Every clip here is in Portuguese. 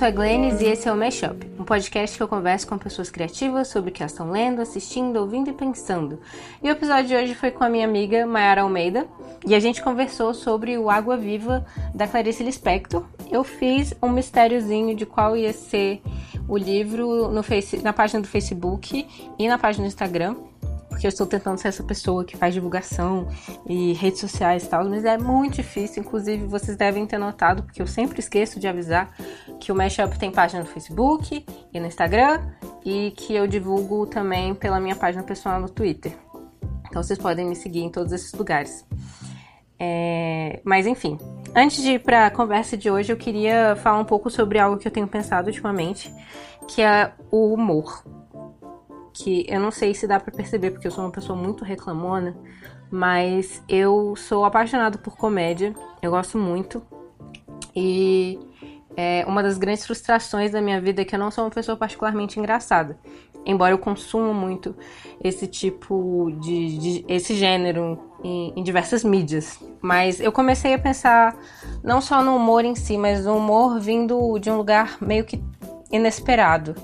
sou a Glennis e esse é o Mashup, um podcast que eu converso com pessoas criativas sobre o que elas estão lendo, assistindo, ouvindo e pensando. E o episódio de hoje foi com a minha amiga Mayara Almeida e a gente conversou sobre o Água Viva da Clarice Lispector. Eu fiz um mistériozinho de qual ia ser o livro no face, na página do Facebook e na página do Instagram porque eu estou tentando ser essa pessoa que faz divulgação e redes sociais e tal, mas é muito difícil. Inclusive, vocês devem ter notado, porque eu sempre esqueço de avisar que o Mashup tem página no Facebook e no Instagram e que eu divulgo também pela minha página pessoal no Twitter. Então vocês podem me seguir em todos esses lugares. É... Mas enfim, antes de ir para a conversa de hoje, eu queria falar um pouco sobre algo que eu tenho pensado ultimamente, que é o humor que eu não sei se dá para perceber porque eu sou uma pessoa muito reclamona, mas eu sou apaixonado por comédia, eu gosto muito. E é uma das grandes frustrações da minha vida é que eu não sou uma pessoa particularmente engraçada. Embora eu consuma muito esse tipo de, de esse gênero em, em, diversas mídias. Mas eu comecei a pensar não só no humor em si, mas no humor vindo de um lugar meio que inesperado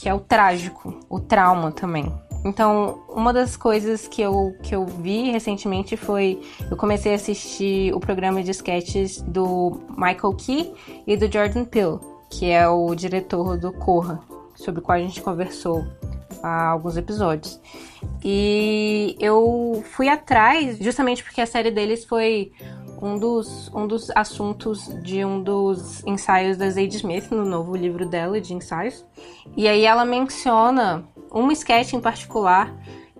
que é o trágico, o trauma também. Então, uma das coisas que eu, que eu vi recentemente foi. Eu comecei a assistir o programa de sketches do Michael Key e do Jordan Peele, que é o diretor do Corra, sobre o qual a gente conversou há alguns episódios. E eu fui atrás, justamente porque a série deles foi um dos, um dos assuntos de um dos ensaios da Zadie Smith, no novo livro dela de ensaios. E aí ela menciona um sketch em particular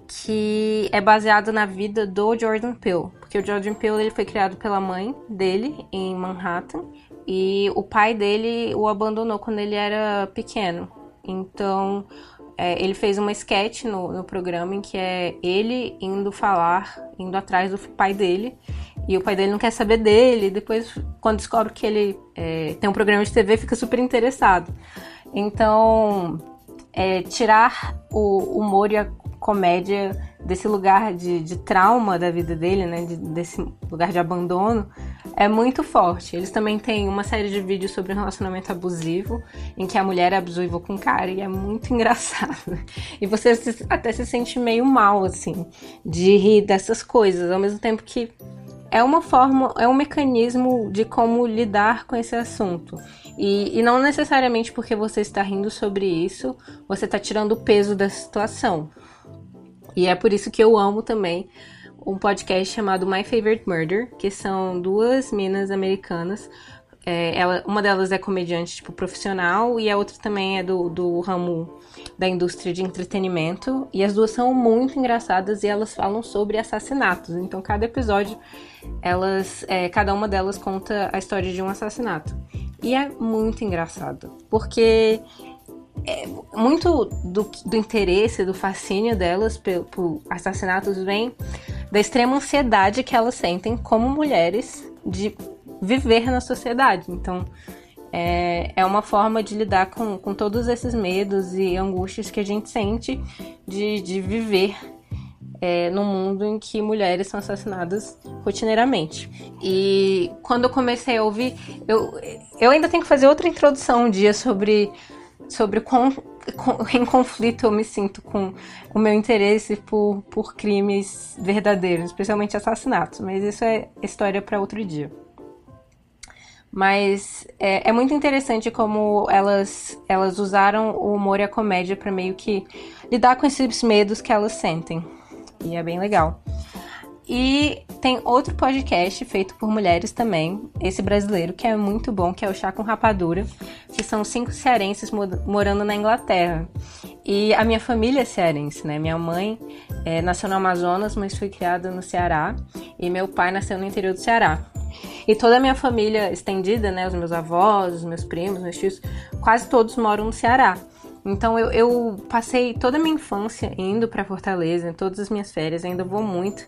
que é baseado na vida do Jordan Peele. Porque o Jordan Peele ele foi criado pela mãe dele em Manhattan e o pai dele o abandonou quando ele era pequeno. Então é, ele fez uma sketch no, no programa em que é ele indo falar, indo atrás do pai dele e o pai dele não quer saber dele. Depois, quando descobre que ele é, tem um programa de TV, fica super interessado. Então, é, tirar o humor e a comédia desse lugar de, de trauma da vida dele, né? De, desse lugar de abandono, é muito forte. Eles também têm uma série de vídeos sobre um relacionamento abusivo, em que a mulher é abusiva com o cara, e é muito engraçado. E você até se sente meio mal, assim, de rir dessas coisas, ao mesmo tempo que é uma forma, é um mecanismo de como lidar com esse assunto. E, e não necessariamente porque você está rindo sobre isso, você está tirando o peso da situação. E é por isso que eu amo também um podcast chamado My Favorite Murder, que são duas minas americanas. É, ela, uma delas é comediante tipo, profissional e a outra também é do, do ramo da indústria de entretenimento. E as duas são muito engraçadas e elas falam sobre assassinatos. Então, cada episódio, elas, é, cada uma delas conta a história de um assassinato. E é muito engraçado, porque é, muito do, do, interesse, do fascínio delas por, por assassinatos vem da extrema ansiedade que elas sentem como mulheres de viver na sociedade. Então, é, é uma forma de lidar com, com todos esses medos e angústias que a gente sente de, de viver é, num mundo em que mulheres são assassinadas rotineiramente. E quando eu comecei a ouvir, eu, eu ainda tenho que fazer outra introdução um dia sobre, sobre com, em conflito eu me sinto com o meu interesse por, por crimes verdadeiros, especialmente assassinatos, mas isso é história para outro dia. Mas é, é, muito interessante como elas, elas usaram o humor e a comédia para meio que lidar com esses medos que elas sentem. E é bem legal. E tem outro podcast feito por mulheres também, esse brasileiro, que é muito bom, que é o Chá com Rapadura, que são cinco cearenses morando na Inglaterra. E a minha família é cearense, né? Minha mãe é, nasceu no Amazonas, mas foi criada no Ceará, e meu pai nasceu no interior do Ceará. E toda a minha família estendida, né? Os meus avós, os meus primos, meus tios, quase todos moram no Ceará. Então eu, eu passei toda a minha infância indo para Fortaleza, todas as minhas férias, ainda vou muito.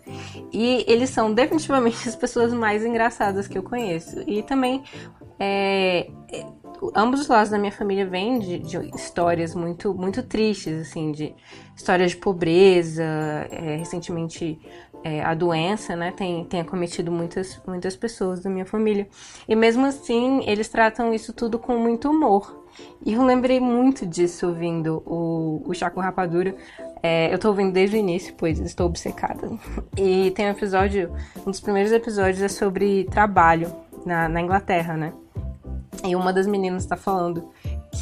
E eles são definitivamente as pessoas mais engraçadas que eu conheço. E também é, ambos os lados da minha família vêm de, de, histórias muito, muito tristes, assim, de histórias de pobreza. É, recentemente é, a doença, né, tem, tem acometido muitas, muitas pessoas da minha família. E mesmo assim, eles tratam isso tudo com muito humor. E eu lembrei muito disso ouvindo o, o Chaco Rapadura. É, eu tô ouvindo desde o início, pois estou obcecada. E tem um episódio, um dos primeiros episódios é sobre trabalho na, na Inglaterra, né? E uma das meninas tá falando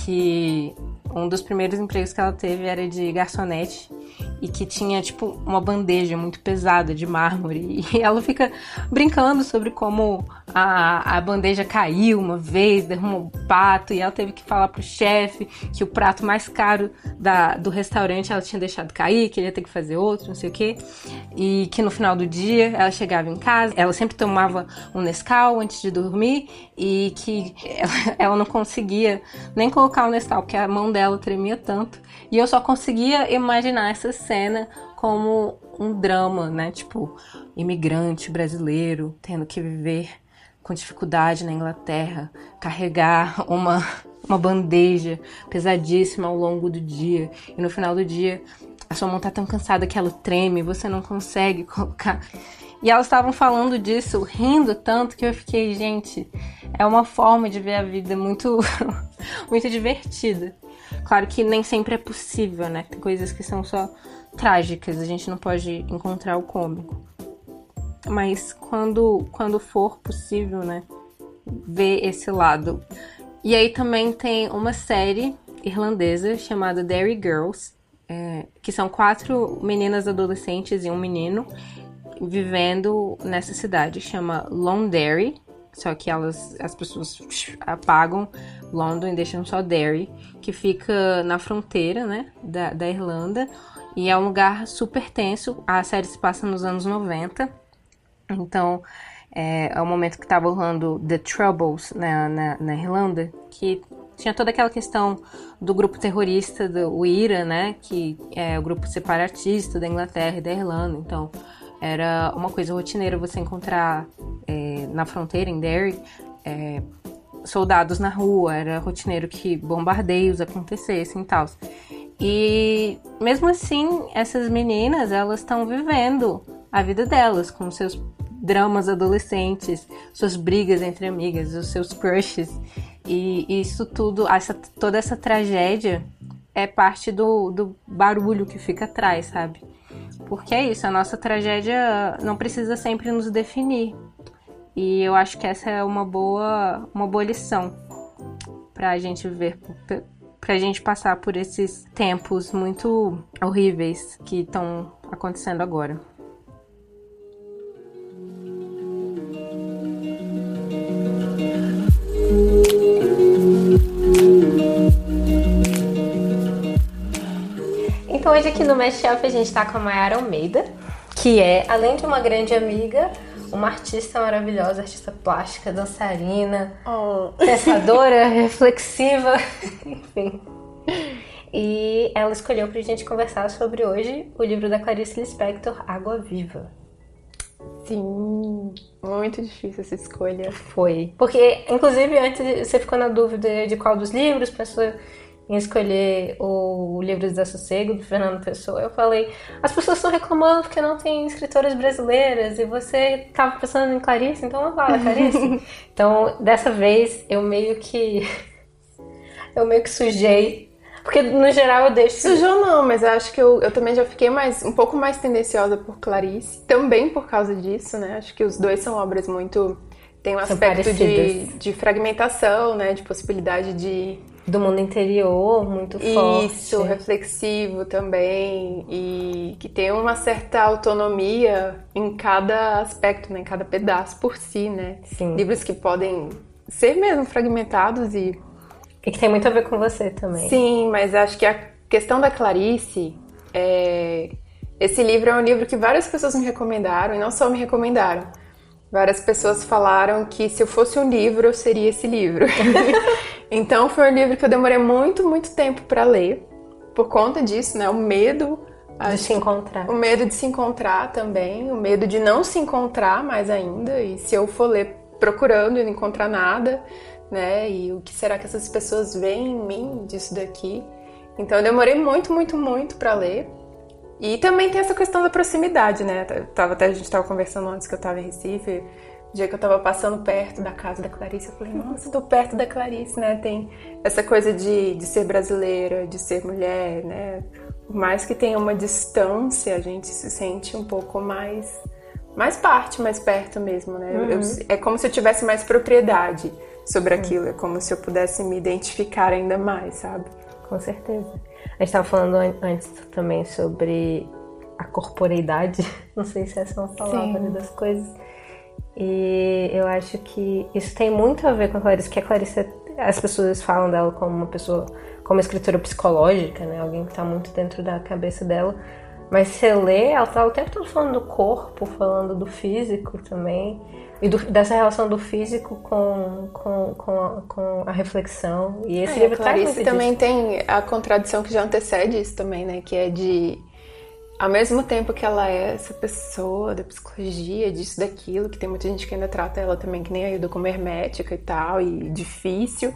que um dos primeiros empregos que ela teve era de garçonete e que tinha tipo uma bandeja muito pesada de mármore. E ela fica brincando sobre como a, a bandeja caiu uma vez, derrumou um pato e ela teve que falar pro chefe que o prato mais caro da, do restaurante ela tinha deixado cair, que ele ia ter que fazer outro, não sei o que e que no final do dia ela chegava em casa, ela sempre tomava um Nescau antes de dormir e que ela, ela não conseguia nem colocar o Nescau porque a mão dela tremia tanto e eu só conseguia imaginar essa cena como um drama, né? Tipo, imigrante brasileiro tendo que viver com dificuldade na Inglaterra, carregar uma, uma bandeja pesadíssima ao longo do dia e no final do dia a sua mão tá tão cansada que ela treme, você não consegue colocar. E elas estavam falando disso, rindo tanto que eu fiquei, gente, é uma forma de ver a vida muito muito divertida. Claro que nem sempre é possível, né? Tem coisas que são só trágicas, a gente não pode encontrar o cômico. Mas quando, quando for possível, né? Ver esse lado. E aí também tem uma série irlandesa chamada Derry Girls, é, que são quatro meninas adolescentes e um menino vivendo nessa cidade. Chama Londonderry, só que elas, as pessoas apagam London e deixam só Derry, que fica na fronteira, né, da, da Irlanda. E é um lugar super tenso. A série se passa nos anos 90. Então, é, é o momento que estava rolando The Troubles na, na, na, Irlanda, que tinha toda aquela questão do grupo terrorista, do IRA, né, que é o grupo separatista da Inglaterra e da Irlanda. Então, era uma coisa rotineira você encontrar é, na fronteira, em Derry, é, soldados na rua, era rotineiro que bombardeios acontecessem e tal. E mesmo assim, essas meninas, elas estão vivendo a vida delas com seus dramas adolescentes, suas brigas entre amigas, os seus crushes. E isso tudo, essa, toda essa tragédia é parte do, do barulho que fica atrás, sabe? Porque é isso, a nossa tragédia não precisa sempre nos definir. E eu acho que essa é uma boa, uma boa lição pra gente ver, pra gente passar por esses tempos muito horríveis que estão acontecendo agora. Então hoje aqui no Mashup a gente está com a Mayara Almeida, que é, além de uma grande amiga, uma artista maravilhosa, artista plástica, dançarina, oh. pensadora, reflexiva, enfim. E ela escolheu pra gente conversar sobre hoje o livro da Clarice Lispector, Água Viva. Sim, muito difícil essa escolha. Foi. Porque, inclusive, antes você ficou na dúvida de qual dos livros, pensou em escolher o Livro de Desassossego, do Fernando Pessoa, eu falei: as pessoas estão reclamando porque não tem escritoras brasileiras e você estava pensando em Clarice, então vamos falar Clarice. então, dessa vez, eu meio que. eu meio que sujei. Porque no geral eu deixo. Sujou não, mas eu acho que eu, eu também já fiquei mais um pouco mais tendenciosa por Clarice. Também por causa disso, né? Acho que os dois são obras muito. Tem um aspecto de, de fragmentação, né? De possibilidade de do mundo interior muito forte. Isso, reflexivo também e que tem uma certa autonomia em cada aspecto, né, em cada pedaço por si, né? Sim. Livros que podem ser mesmo fragmentados e e que tem muito a ver com você também. Sim, mas acho que a questão da Clarice é esse livro é um livro que várias pessoas me recomendaram e não só me recomendaram. Várias pessoas falaram que se eu fosse um livro, eu seria esse livro. então foi um livro que eu demorei muito, muito tempo para ler. Por conta disso, né? O medo de se encontrar. O medo de se encontrar também, o medo de não se encontrar mais ainda. E se eu for ler procurando e não encontrar nada, né? E o que será que essas pessoas veem em mim disso daqui? Então eu demorei muito, muito, muito para ler. E também tem essa questão da proximidade, né? Tava, até a gente estava conversando antes que eu estava em Recife, o dia que eu estava passando perto da casa da Clarice, eu falei, nossa, estou perto da Clarice, né? Tem essa coisa de, de ser brasileira, de ser mulher, né? Por mais que tenha uma distância, a gente se sente um pouco mais mais parte, mais perto mesmo, né? Uhum. Eu, é como se eu tivesse mais propriedade sobre aquilo, é como se eu pudesse me identificar ainda mais, sabe? Com certeza. A gente estava falando antes também sobre a corporeidade, não sei se essa é uma palavra Sim. das coisas. E eu acho que isso tem muito a ver com a Clarice, que a Clarice, as pessoas falam dela como uma pessoa, como uma escritora psicológica, né? Alguém que está muito dentro da cabeça dela. Mas você lê, ela tá o tempo todo falando do corpo, falando do físico também. E do, dessa relação do físico com, com, com, a, com a reflexão. E esse é, livro Clarice também disso. tem a contradição que já antecede isso também, né? Que é de ao mesmo tempo que ela é essa pessoa da psicologia, disso, daquilo, que tem muita gente que ainda trata ela também que nem a Hilda como hermética e tal, e difícil.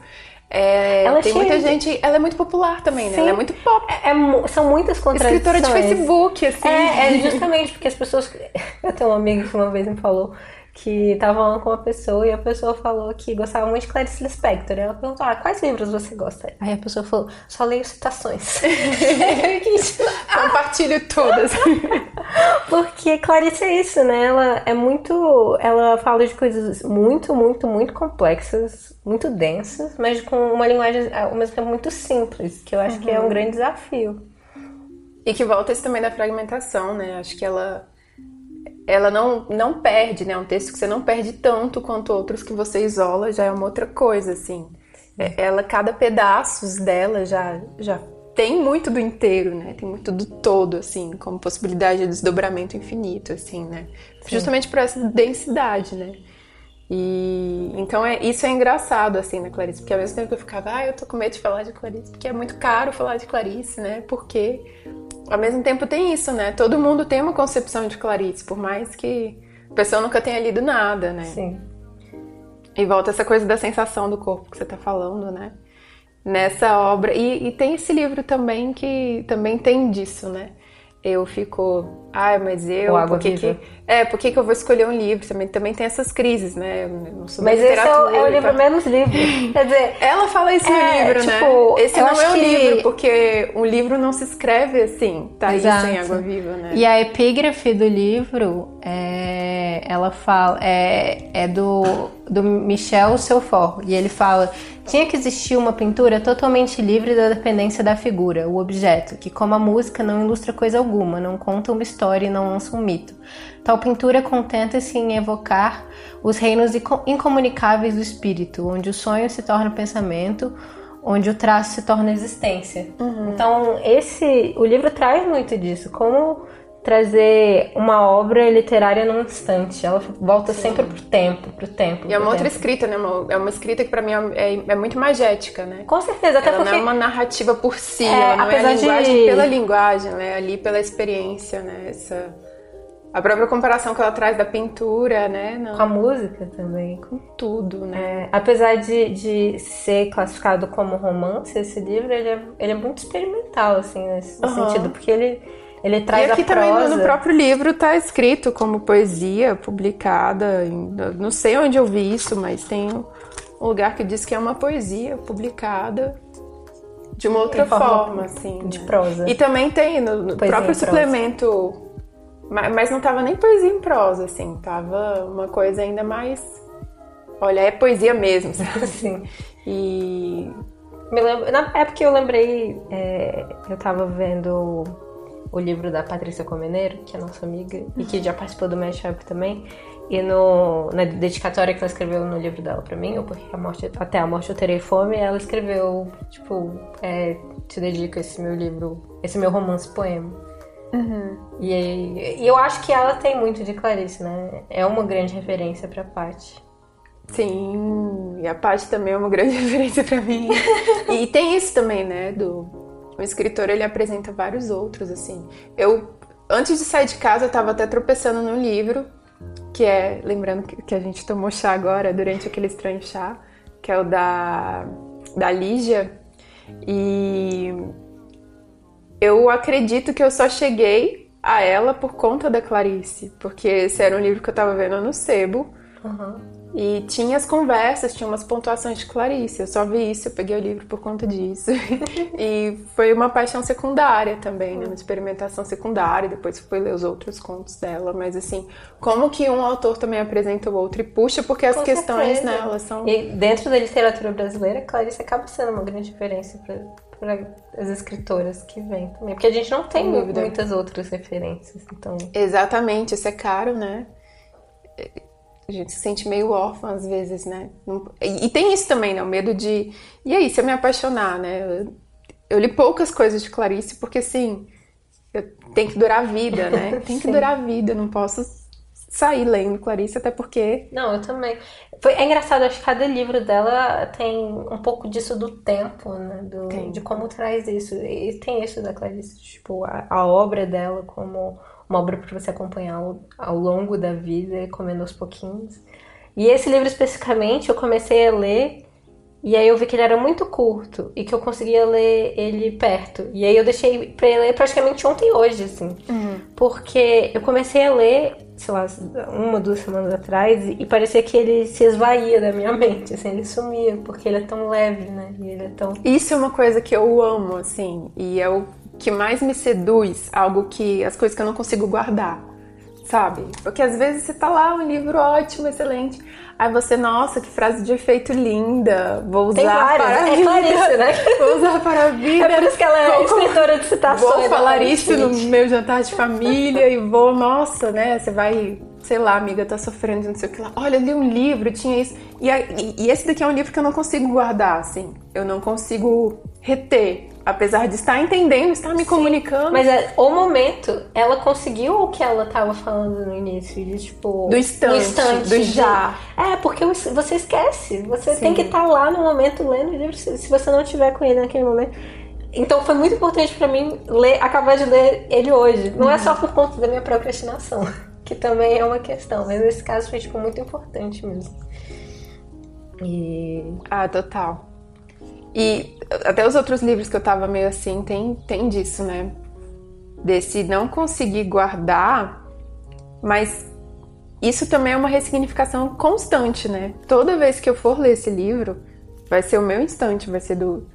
É, ela é tem muita de... gente. Ela é muito popular também, né? Ela é muito pop. É, é, são muitas contradições. Escritora de Facebook, assim. É, é justamente porque as pessoas. Eu tenho uma amiga que uma vez me falou que tava falando com uma pessoa e a pessoa falou que gostava muito de Clarice Lispector. Ela perguntou, ah, quais livros você gosta? Aí a pessoa falou, só leio citações. Compartilho todas. Porque Clarice é isso, né? Ela é muito... Ela fala de coisas muito, muito, muito complexas, muito densas, mas com uma linguagem, ao mesmo tempo, muito simples, que eu acho uhum. que é um uhum. grande desafio. E que volta isso também da fragmentação, né? Acho que ela ela não, não perde, né? Um texto que você não perde tanto quanto outros que você isola, já é uma outra coisa, assim. É, ela, cada pedaços dela já, já tem muito do inteiro, né? Tem muito do todo, assim, como possibilidade de desdobramento infinito, assim, né? Sim. Justamente por essa densidade, né? E então é isso é engraçado assim na Clarice, porque ao mesmo tempo que eu ficava, ah, eu tô com medo de falar de Clarice, porque é muito caro falar de Clarice, né? Porque ao mesmo tempo tem isso, né? Todo mundo tem uma concepção de Clarice, por mais que a pessoa nunca tenha lido nada, né? Sim. E volta essa coisa da sensação do corpo que você tá falando, né? Nessa obra. E, e tem esse livro também que também tem disso, né? Eu fico, ai, mas eu, por que, que é, por que, que eu vou escolher um livro? Também, também tem essas crises, né? Eu não sou mas esse é o, é o livro tá? menos livro. Quer dizer, ela fala isso é, no livro, né? tipo, né? Esse não é o que... livro, porque um livro não se escreve assim, tá Exato. isso em água viva, né? E a epígrafe do livro, é, ela fala, é, é do, do Michel Seufort, e ele fala tinha que existir uma pintura totalmente livre da dependência da figura, o objeto, que, como a música, não ilustra coisa alguma, não conta uma história e não lança um mito. Tal pintura contenta-se em evocar os reinos incomunicáveis do espírito, onde o sonho se torna pensamento, onde o traço se torna existência. Uhum. Então, esse, o livro traz muito disso, como trazer uma obra literária num instante. Ela volta Sim. sempre pro tempo, pro tempo. E é uma outra escrita, né? É uma escrita que para mim é, é, muito magética, né? Com certeza, até ela porque... não é uma narrativa por si, é, ela não é a linguagem de... pela linguagem, né? Ali pela experiência, né? Essa... A própria comparação que ela traz da pintura, né? Não... Com a música também. Com tudo, né? É, apesar de, de ser classificado como romance, esse livro, ele é, ele é muito experimental, assim, nesse uhum. sentido. Porque ele ele traz e aqui a prosa. também no próprio livro está escrito como poesia publicada. Em, não sei onde eu vi isso, mas tem um lugar que diz que é uma poesia publicada de uma outra forma, forma, assim. De né? prosa. E também tem no, no próprio suplemento. Mas, mas não tava nem poesia em prosa, assim. Tava uma coisa ainda mais. Olha, é poesia mesmo, sabe? Sim. E. Me lembro, na época eu lembrei, é, eu tava vendo o livro da Patrícia Comeneiro, que é nossa amiga e que já participou do Mashup também. E no, na dedicatória que ela escreveu no livro dela pra mim, ou porque a morte, até a morte eu terei fome, ela escreveu, tipo, é, te dedico esse meu livro, esse meu romance poema. Uhum. E, e, eu acho que ela tem muito de Clarice, né? É uma grande referência pra Paty. Sim, e a Paty também é uma grande referência para mim. e tem isso também, né, do o escritor ele apresenta vários outros assim. Eu antes de sair de casa eu estava até tropeçando no livro que é lembrando que a gente tomou chá agora durante aquele estranho chá, que é o da da Lígia e eu acredito que eu só cheguei a ela por conta da Clarice, porque esse era um livro que eu tava vendo no sebo. Uhum. E tinha as conversas, tinha umas pontuações de Clarice. Eu só vi isso, eu peguei o livro por conta disso. e foi uma paixão secundária também, né? Uma experimentação secundária. Depois fui ler os outros contos dela. Mas assim, como que um autor também apresenta o outro e puxa, porque as Com questões, certeza. né, elas são. E dentro da literatura brasileira, Clarice acaba sendo uma grande referência para as escritoras que vêm também. Porque a gente não tem muitas outras referências. Então, Exatamente, isso é caro, né? A gente se sente meio órfã às vezes, né? Não- E e tem isso também, né? O medo de. E aí, se eu me apaixonar, né? Eu, eu li poucas coisas de Clarice porque, assim, eu- tem que durar a vida, né? Tem que durar a vida, eu não posso sair lendo Clarice, até porque. Não, eu também. Foi, é engraçado, acho que cada livro dela tem um pouco disso do tempo, né? Do. De como traz isso. E tem isso da Clarice, tipo, a, a obra dela como uma obra para você acompanhar ao, ao longo da vida, comendo aos pouquinhos. E esse livro especificamente eu comecei a ler e aí eu vi que ele era muito curto e que eu conseguia ler ele perto. E aí eu deixei pra ler praticamente ontem e hoje, assim. Porque eu comecei a ler, sei lá, uma, duas semanas atrás, e parecia que ele se esvaía da minha mente, assim, ele sumia, porque ele é tão leve, né? E ele é tão. Isso é uma coisa que eu amo, assim, e o que mais me seduz, algo que. as coisas que eu não consigo guardar, sabe? Porque às vezes você tá lá, um livro ótimo, excelente, aí você, nossa, que frase de efeito linda, vou usar Tem várias, para a é vida. Clarice, né? Vou usar para a vida. É por isso que ela é Vou- escritora de citações. Vou da falar isso no meu jantar de família e vou, nossa, né? Você vai, sei lá, amiga, tá sofrendo, não sei o que lá. Olha, eu li um livro, tinha isso. E, e- e esse daqui é um livro que eu não consigo guardar, assim. Eu não consigo reter. Apesar de estar entendendo, estar me comunicando. Mas é, o momento, ela conseguiu o que ela tava falando no início, de tipo. Do instante, do de- já. É, porque você esquece. Você Sim. tem que estar lá no momento lendo o livro, se você não tiver com ele naquele momento. Então foi muito importante pra mim ler, acabar de ler ele hoje. Não é só por conta da minha procrastinação, que também é uma questão, mas nesse caso foi tipo muito importante mesmo. E Ah, total. E até os outros livros que eu tava meio assim, tem, tem disso, né? Desse não conseguir guardar, mas isso também é uma ressignificação constante, né? Toda vez que eu for ler esse livro, vai ser o meu instante, vai ser do,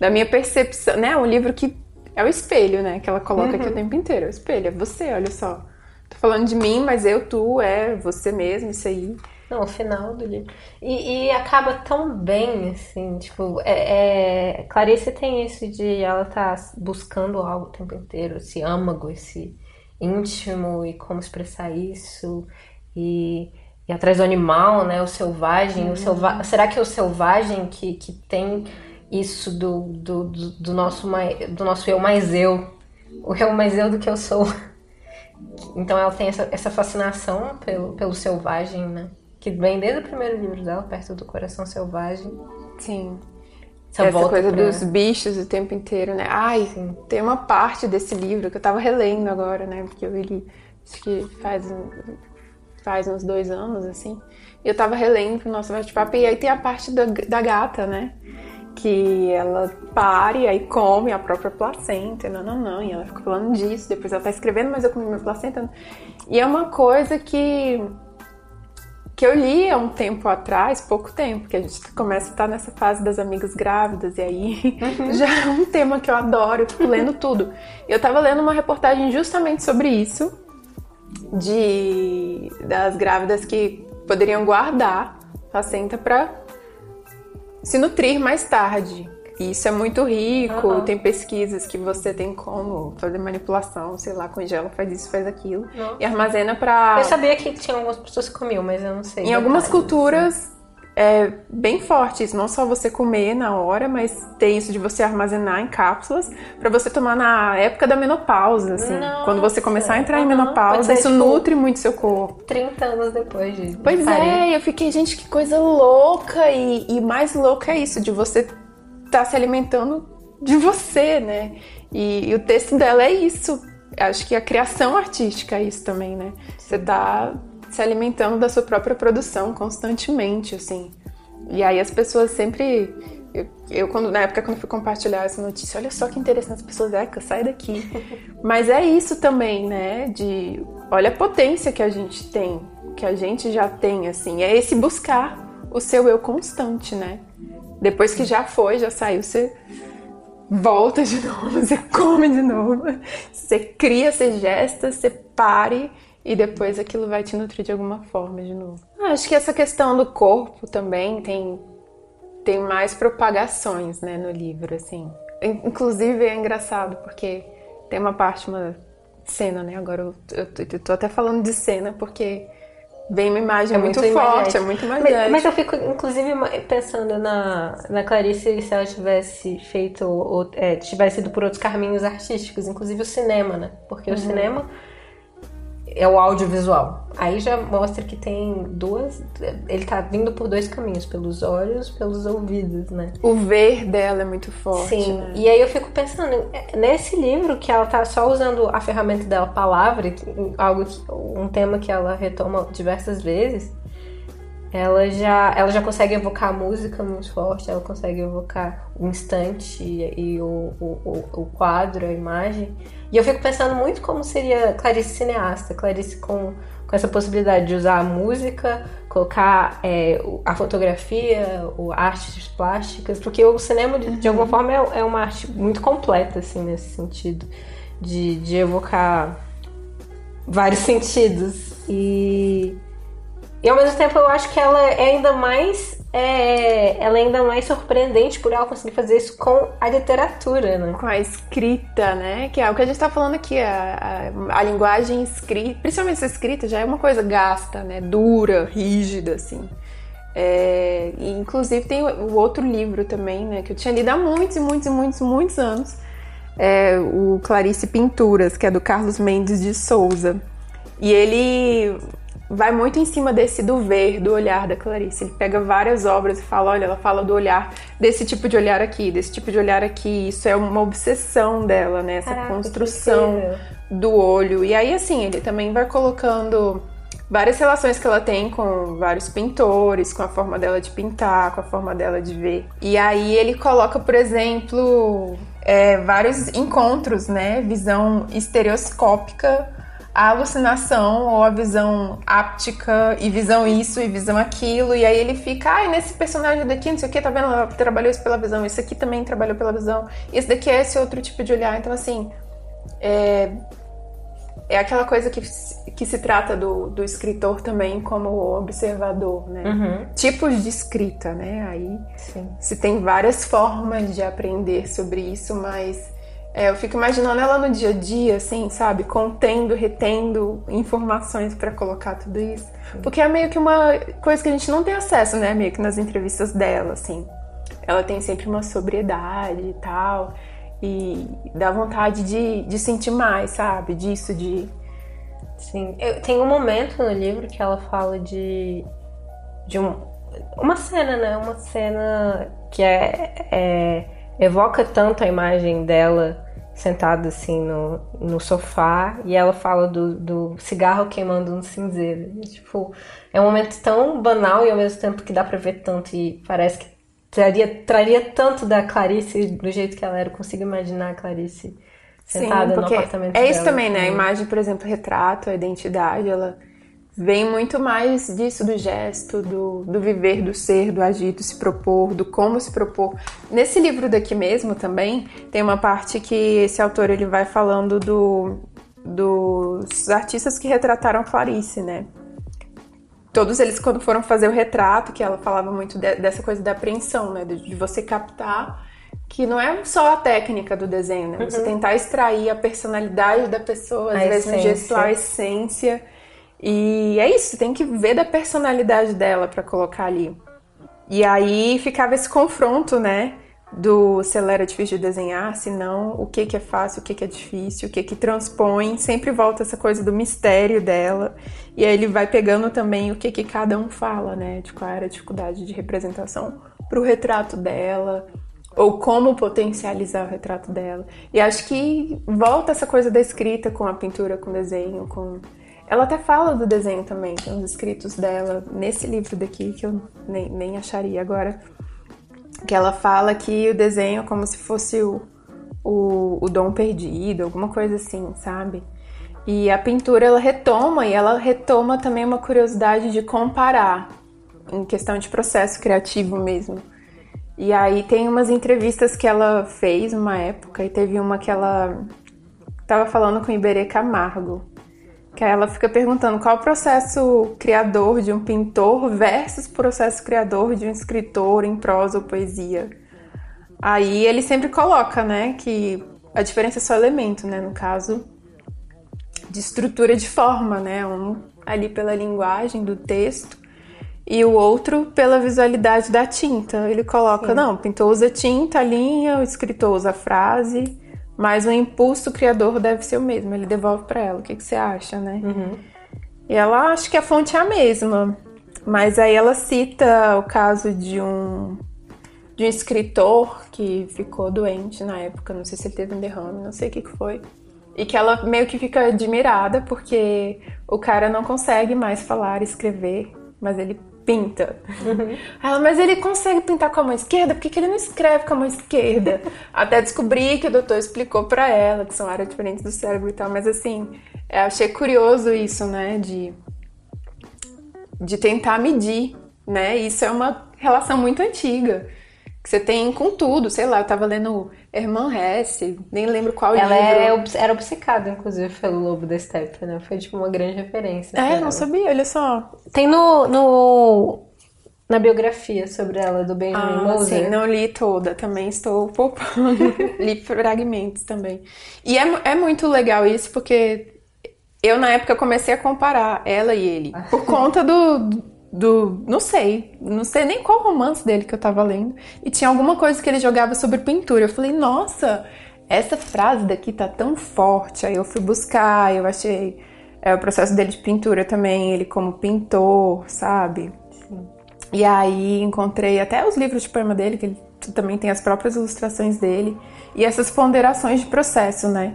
da minha percepção, né? Um livro que é o espelho, né? Que ela coloca aqui o tempo inteiro. É o espelho, é você, olha só. Tô falando de mim, mas eu, tu, é você mesmo, isso aí. Não, o final do livro. E, e acaba tão bem, assim, tipo, é, é- Clarice tem isso de ela tá buscando algo o tempo inteiro, esse âmago, esse íntimo e como expressar isso, e, e atrás do animal, né, o selvagem, o selva... será que é o selvagem que, que tem isso do, do, do, do nosso, mai- do nosso eu mais eu, o eu mais eu do que eu sou? Então ela tem essa, essa fascinação pelo, pelo selvagem, né? Que vem desde o primeiro livro dela, Perto do Coração Selvagem. Sim. Essa, Essa coisa pra- dos bichos o tempo inteiro, né? Ai, Sim. tem uma parte desse livro que eu tava relendo agora, né? Porque eu li, acho que faz, faz uns dois anos, assim. E eu tava relendo pro nosso bate-papo. E aí tem a parte da, da gata, né? Que ela pare, aí come a própria placenta, não, não, não. E ela fica falando disso. Depois ela tá escrevendo, mas eu comi minha placenta. E é uma coisa que que eu li há um tempo atrás, pouco tempo, que a gente começa a estar nessa fase das amigas grávidas, e aí já é um tema que eu adoro, eu fico lendo tudo. Eu tava lendo uma reportagem justamente sobre isso, de das grávidas que poderiam guardar placenta para se nutrir mais tarde. E Isso é muito rico, Aham. tem pesquisas que você tem como fazer manipulação, sei lá, congela, faz isso, faz aquilo. E armazena pra. Eu sabia que tinha algumas pessoas que comiam, mas eu não sei. Em algumas detalhes, culturas é bem forte isso, não só você comer na hora, mas tem isso de você armazenar em cápsulas pra você tomar na época da menopausa, assim. Nossa, Quando você começar a entrar em aham. Pode menopausa, ser, isso tipo, nutre muito seu corpo. 30 anos depois de. Pois é, eu fiquei, gente, que coisa louca e, e mais louca é isso, de você estar se alimentando de você, né? E, e o texto dela é isso. Acho que a criação artística é isso também, né? Você tá se alimentando da sua própria produção constantemente, assim. E aí as pessoas sempre. Eu, eu, quando, na época, quando fui compartilhar essa notícia, olha só que interessante, as pessoas, Eca, sai daqui. Mas é isso também, né? De olha a potência que a gente tem, que a gente já tem, assim. É esse buscar o seu eu constante, né? Depois que já foi, já saiu, você volta de novo, você come de novo, você cria, você gesta, você pare e depois aquilo vai te nutrir de alguma forma de novo. Ah, acho que essa questão do corpo também tem tem mais propagações, né, no livro, assim. Inclusive é engraçado porque tem uma parte, uma cena, né? Agora eu, eu, eu tô até falando de cena porque vem uma imagem é muito, muito forte, é muito mais mas, mas, eu fico, inclusive, pensando na, na Clarice se ela tivesse feito, ou, é, tivesse ido por outros caminhos artísticos, inclusive o cinema, né? Porque uhum. o cinema é o audiovisual. Aí já mostra que tem duas. Ele tá vindo por dois caminhos, pelos olhos, pelos ouvidos, né? O ver dela é muito forte. Sim. Né? E aí eu fico pensando, nesse livro que ela tá só usando a ferramenta dela, palavra, algo que, um tema que ela retoma diversas vezes, ela já, ela já consegue evocar a música muito forte, ela consegue evocar o instante e, e o, o, o, quadro, a imagem. E eu fico pensando muito como seria Clarice cineasta, Clarice com, com essa possibilidade de usar a música, colocar é, a fotografia, o artes plásticas, porque o cinema, de, de alguma uhum. forma, é, é, uma arte muito completa, assim, nesse sentido, de, de evocar vários sentidos. E e ao mesmo tempo eu acho que ela é ainda mais. É, ela é ainda mais surpreendente por ela conseguir fazer isso com a literatura, né? Com a escrita, né? Que é o que a gente está falando aqui, a, a, a, linguagem escrita, principalmente essa escrita, já é uma coisa gasta, né? Dura, rígida, assim. É, e inclusive tem o outro livro também, né? Que eu tinha lido há muitos e muitos e muitos, muitos anos. É o Clarice Pinturas, que é do Carlos Mendes de Souza. E ele vai muito em cima desse do ver, do olhar da Clarice. Ele pega várias obras e fala, olha, ela fala do olhar, desse tipo de olhar aqui, desse tipo de olhar aqui. Isso é uma obsessão dela, né? Essa Caraca, construção do olho. E aí, assim, ele também vai colocando várias relações que ela tem com vários pintores, com a forma dela de pintar, com a forma dela de ver. E aí ele coloca, por exemplo, é, vários encontros, né? Visão estereoscópica a alucinação ou a visão áptica e visão isso e visão aquilo. E aí ele fica, ai, ah, nesse personagem daqui, não sei o que, tá vendo? Ela trabalhou isso pela visão, isso aqui também trabalhou pela visão, esse daqui é esse outro tipo de olhar. Então, assim, é, é aquela coisa que, que se trata do, do escritor também como observador, né? Uhum. Tipos de escrita, né? Aí Sim. se tem várias formas de aprender sobre isso, mas é, eu fico imaginando ela no dia a dia, assim, sabe? Contendo, retendo informações para colocar tudo isso. Porque é meio que uma coisa que a gente não tem acesso, né? Meio que nas entrevistas dela, assim. Ela tem sempre uma sobriedade e tal. E dá vontade de, de sentir mais, sabe? Disso, de. Sim. Eu, tem um momento no livro que ela fala de. de um, uma cena, né? Uma cena que é, é evoca tanto a imagem dela sentada assim no, no sofá e ela fala do, do cigarro queimando no cinzeiro. E, tipo, é um momento tão banal e ao mesmo tempo que dá pra ver tanto e parece que traria, traria tanto da Clarice do jeito que ela era. Eu consigo imaginar a Clarice sentada Sim, no apartamento É isso dela, também, né? A imagem, por exemplo, retrato, a identidade, ela vem muito mais disso do gesto, do, do viver, do ser, do agir, do se propor, do como se propor. Nesse livro daqui mesmo também tem uma parte que esse autor ele vai falando do, dos artistas que retrataram Clarice, né? Todos eles quando foram fazer o retrato, que ela falava muito de, dessa coisa da apreensão, né? De, de, você captar que não é só a técnica do desenho, né? Você uhum. tentar extrair a personalidade da pessoa, às a vezes essência. gestual, a essência e é isso, tem que ver da personalidade dela para colocar ali. E aí ficava esse confronto, né? Do se ela era difícil de desenhar, se não, o que que é fácil, o que que é difícil, o que que transpõe, sempre volta essa coisa do mistério dela. E aí ele vai pegando também o que que cada um fala, né? De qual era a dificuldade de representação pro retrato dela, ou como potencializar o retrato dela. E acho que volta essa coisa da escrita com a pintura, com o desenho, com ela até fala do desenho também, tem uns escritos dela nesse livro daqui que eu nem, nem acharia agora. que ela fala que o desenho é como se fosse o, o, o dom perdido, alguma coisa assim, sabe? E a pintura ela retoma e ela retoma também uma curiosidade de comparar em questão de processo criativo mesmo. E aí tem umas entrevistas que ela fez uma época e teve uma que ela tava falando com Iberê Camargo, que ela fica perguntando qual o processo criador de um pintor versus processo criador de um escritor em prosa ou poesia. Aí ele sempre coloca, né, que a diferença é só elemento, né, no caso de estrutura de forma, né, um ali pela linguagem do texto e o outro pela visualidade da tinta. Ele coloca, Sim. não, o pintor usa tinta, a linha, o escritor usa a frase, mas o impulso criador deve ser o mesmo, ele devolve para ela. O que, que, você acha, né? Uhum. E ela acha que a fonte é a mesma, mas aí ela cita o caso de um de um escritor que ficou doente na época, não sei se ele teve um derrame, não sei o que, que foi. E que ela meio que fica admirada porque o cara não consegue mais falar, escrever, mas ele pinta. Uhum. Ela, mas ele consegue pintar com a mão esquerda? Por que, que ele não escreve com a mão esquerda? Até descobri que o doutor explicou para ela que são áreas diferentes do cérebro e tal, mas assim, eu achei curioso isso, né, de, de tentar medir, né? Isso é uma relação muito antiga que você tem com tudo, sei lá, eu tava lendo Herman Hesse, nem lembro qual ela livro. Ela é, era obcecada, inclusive, pelo Lobo da Steppe, né? Foi, tipo, uma grande referência. É, não ela. sabia, olha só. Tem no, no... Na biografia sobre ela, do Benjamin ah, Moser. Sim, não li toda, também estou poupando. li fragmentos também. E é, é muito legal isso, porque eu, na época, comecei a comparar ela e ele. Por conta do do. Não sei. Não sei nem qual romance dele que eu tava lendo. E tinha alguma coisa que ele jogava sobre pintura. Eu falei, nossa, essa frase daqui tá tão forte. Aí eu fui buscar, eu achei. É o processo dele de pintura também, ele como pintor, sabe? Sim. E aí encontrei até os livros de poema dele, que ele também tem as próprias ilustrações dele. E essas ponderações de processo, né?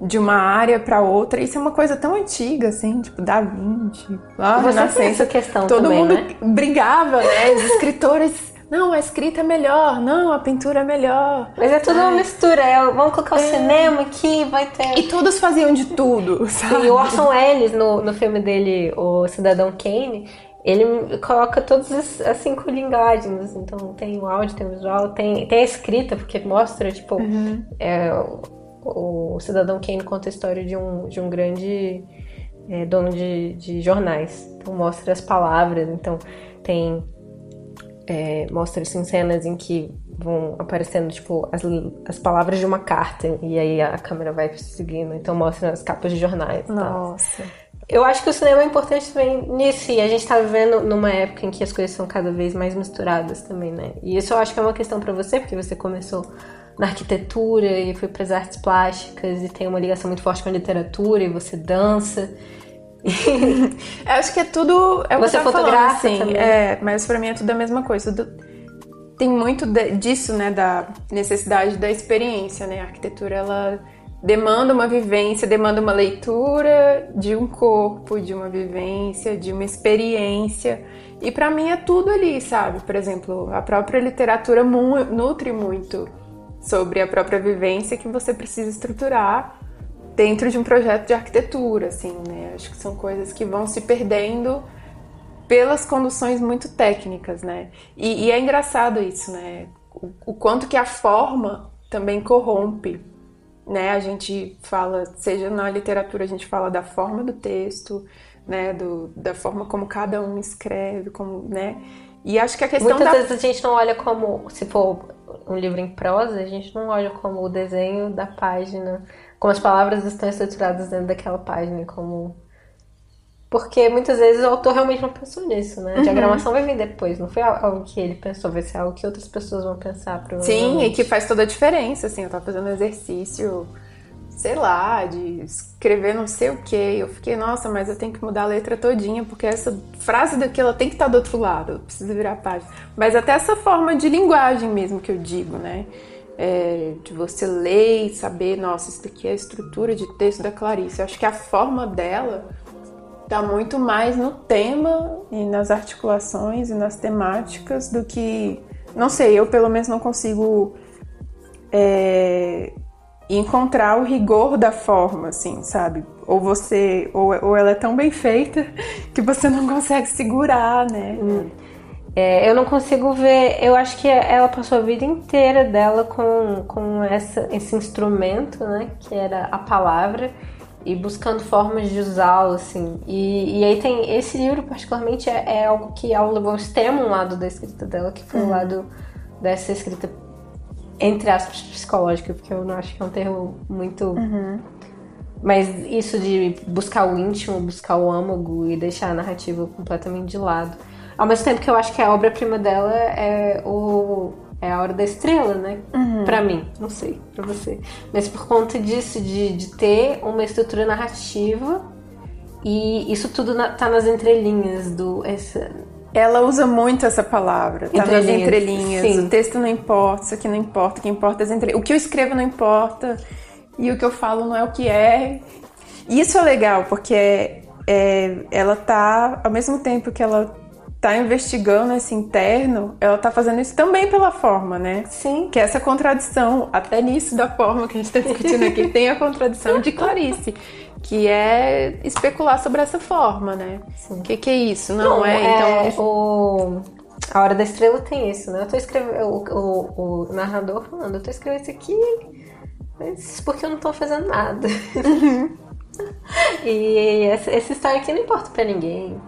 De uma área para outra. Isso é uma coisa tão antiga, assim, tipo, da Vinci, lá Você Renascença. questão Todo também, mundo né? brigava, né? Os escritores. Não, a escrita é melhor, não, a pintura é melhor. Mas é tudo uma mistura, é, vamos colocar é. o cinema aqui, vai ter. E todos faziam de tudo, sabe? E o Orson Welles, no, no filme dele, O Cidadão Kane, ele coloca todas as, cinco linguagens. Então tem o áudio, tem o visual, tem, tem a escrita, porque mostra, tipo, uhum. é, o Cidadão Kane conta a história de um, de um grande é, dono de, de jornais. Então mostra as palavras, então tem é, mostra assim, cenas em que vão aparecendo tipo as, as palavras de uma carta e aí a câmera vai seguindo, então mostra as capas de jornais. Nossa. Eu acho que o cinema é importante também nisso, e a gente tá vivendo numa época em que as coisas são cada vez mais misturadas também, né? E isso eu acho que é uma questão para você, porque você começou na arquitetura e fui para as artes plásticas e tem uma ligação muito forte com a literatura e você dança. Eu acho que é tudo. É você fotografa assim, também. É, mas para mim é tudo a mesma coisa. Tem muito de, disso, né, da necessidade da experiência, né? A arquitetura ela demanda uma vivência, demanda uma leitura de um corpo, de uma vivência, de uma experiência. E para mim é tudo ali, sabe? Por exemplo, a própria literatura nutre muito sobre a própria vivência que você precisa estruturar dentro de um projeto de arquitetura, assim, né? Acho que são coisas que vão se perdendo pelas conduções muito técnicas, né? E, e é engraçado isso, né? O, o, quanto que a forma também corrompe, né? A gente fala, seja na literatura, a gente fala da forma do texto, né? Do, da forma como cada um escreve, como, né? E acho que a questão Muitas da... vezes a gente não olha como, se for um livro em prosa, a gente não olha como o desenho da página, como as palavras estão estruturadas dentro daquela página, como. Porque muitas vezes o autor realmente não pensou nisso, né? A uhum. diagramação vai vir depois, não foi algo que ele pensou, vai ser algo que outras pessoas vão pensar. Sim, e que faz toda a diferença, assim. Eu tava fazendo exercício sei lá, de escrever não sei o que. Eu fiquei, nossa, mas eu tenho que mudar a letra todinha, porque essa frase daqui ela tem que estar do outro lado, precisa virar a página. Mas até essa forma de linguagem mesmo que eu digo, né? É, de você ler e saber, nossa, isso daqui é a estrutura de texto da Clarice. Eu acho que a forma dela tá muito mais no tema e nas articulações e nas temáticas do que não sei, eu pelo menos não consigo é, encontrar o rigor da forma, assim, sabe? Ou você, ou, ou ela é tão bem feita que você não consegue segurar, né? Hum. É, eu não consigo ver. Eu acho que ela passou a vida inteira dela com, com essa, esse instrumento, né? Que era a palavra e buscando formas de usá-lo, assim. E, e aí tem esse livro, particularmente, é, é, algo que ela levou ao extremo um lado da escrita dela, que foi uhum. o lado dessa escrita, entre aspas, psicológica, porque eu não acho que é um termo muito. Uhum. Mas isso de buscar o íntimo, buscar o âmago e deixar a narrativa completamente de lado. Ao mesmo tempo que eu acho que a obra-prima dela é o é a hora da estrela, né? Uhum. Para mim, não sei, para você. Mas por conta disso, de, de ter uma estrutura narrativa e isso tudo na, tá nas entrelinhas do. Essa... Ela usa muito essa palavra, tá entrelinhas. nas entrelinhas. Sim. O texto não importa, isso aqui não importa, o que importa é as entrelinhas. O que eu escrevo não importa e o que eu falo não é o que é. E isso é legal, porque é, é, ela tá, ao mesmo tempo que ela tá investigando esse interno, ela tá fazendo isso também pela forma, né? Sim. Que é essa contradição, até nisso da forma que a gente tá discutindo aqui, tem a contradição de Clarice, que é especular sobre essa forma, né? O que, que é isso? Não, Não é, é, então. O... A Hora da Estrela tem isso, né? Eu tô escrevendo. O, o, o narrador falando, eu tô escrevendo isso aqui, mas porque eu não tô fazendo nada. Uhum. e essa, essa história aqui não importa pra ninguém.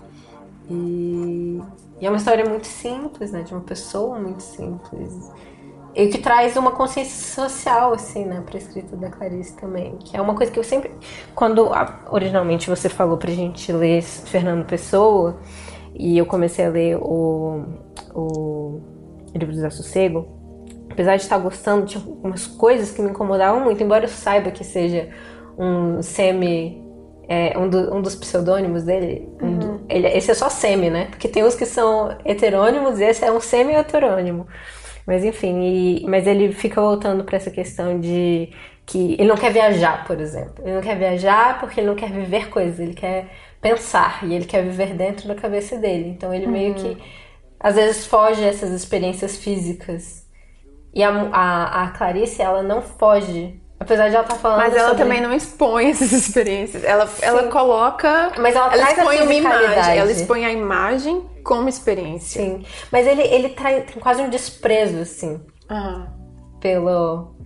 E, e, é uma história muito simples, né? De uma pessoa muito simples. E que traz uma consciência social, assim, né? Pra escrita da Clarice também. Que é uma coisa que eu sempre... Quando originalmente você falou pra gente ler Fernando Pessoa, e eu comecei a ler o, o livro do Desassossego, apesar de estar gostando, tinha algumas coisas que me incomodavam muito, embora eu saiba que seja um semi é, um, do, um, dos pseudônimos dele, um do, uhum. ele, esse é só semi, né? Porque tem uns que são heterônimos e esse é um semi-heterônimo. Mas enfim, e, mas ele fica voltando para essa questão de que ele não quer viajar, por exemplo. Ele não quer viajar porque ele não quer viver coisas, ele quer pensar e ele quer viver dentro da cabeça dele. Então ele uhum. meio que às vezes foge dessas experiências físicas. E a, a, a Clarice, ela não foge Apesar de ela estar tá falando. Mas ela sobre... também não expõe essas experiências. Ela, ela coloca. Mas ela, ela expõe uma imagem. Ela expõe a imagem como experiência. Sim. Mas ele, ele traz, tem quase um desprezo, assim. Uhum. Pelo.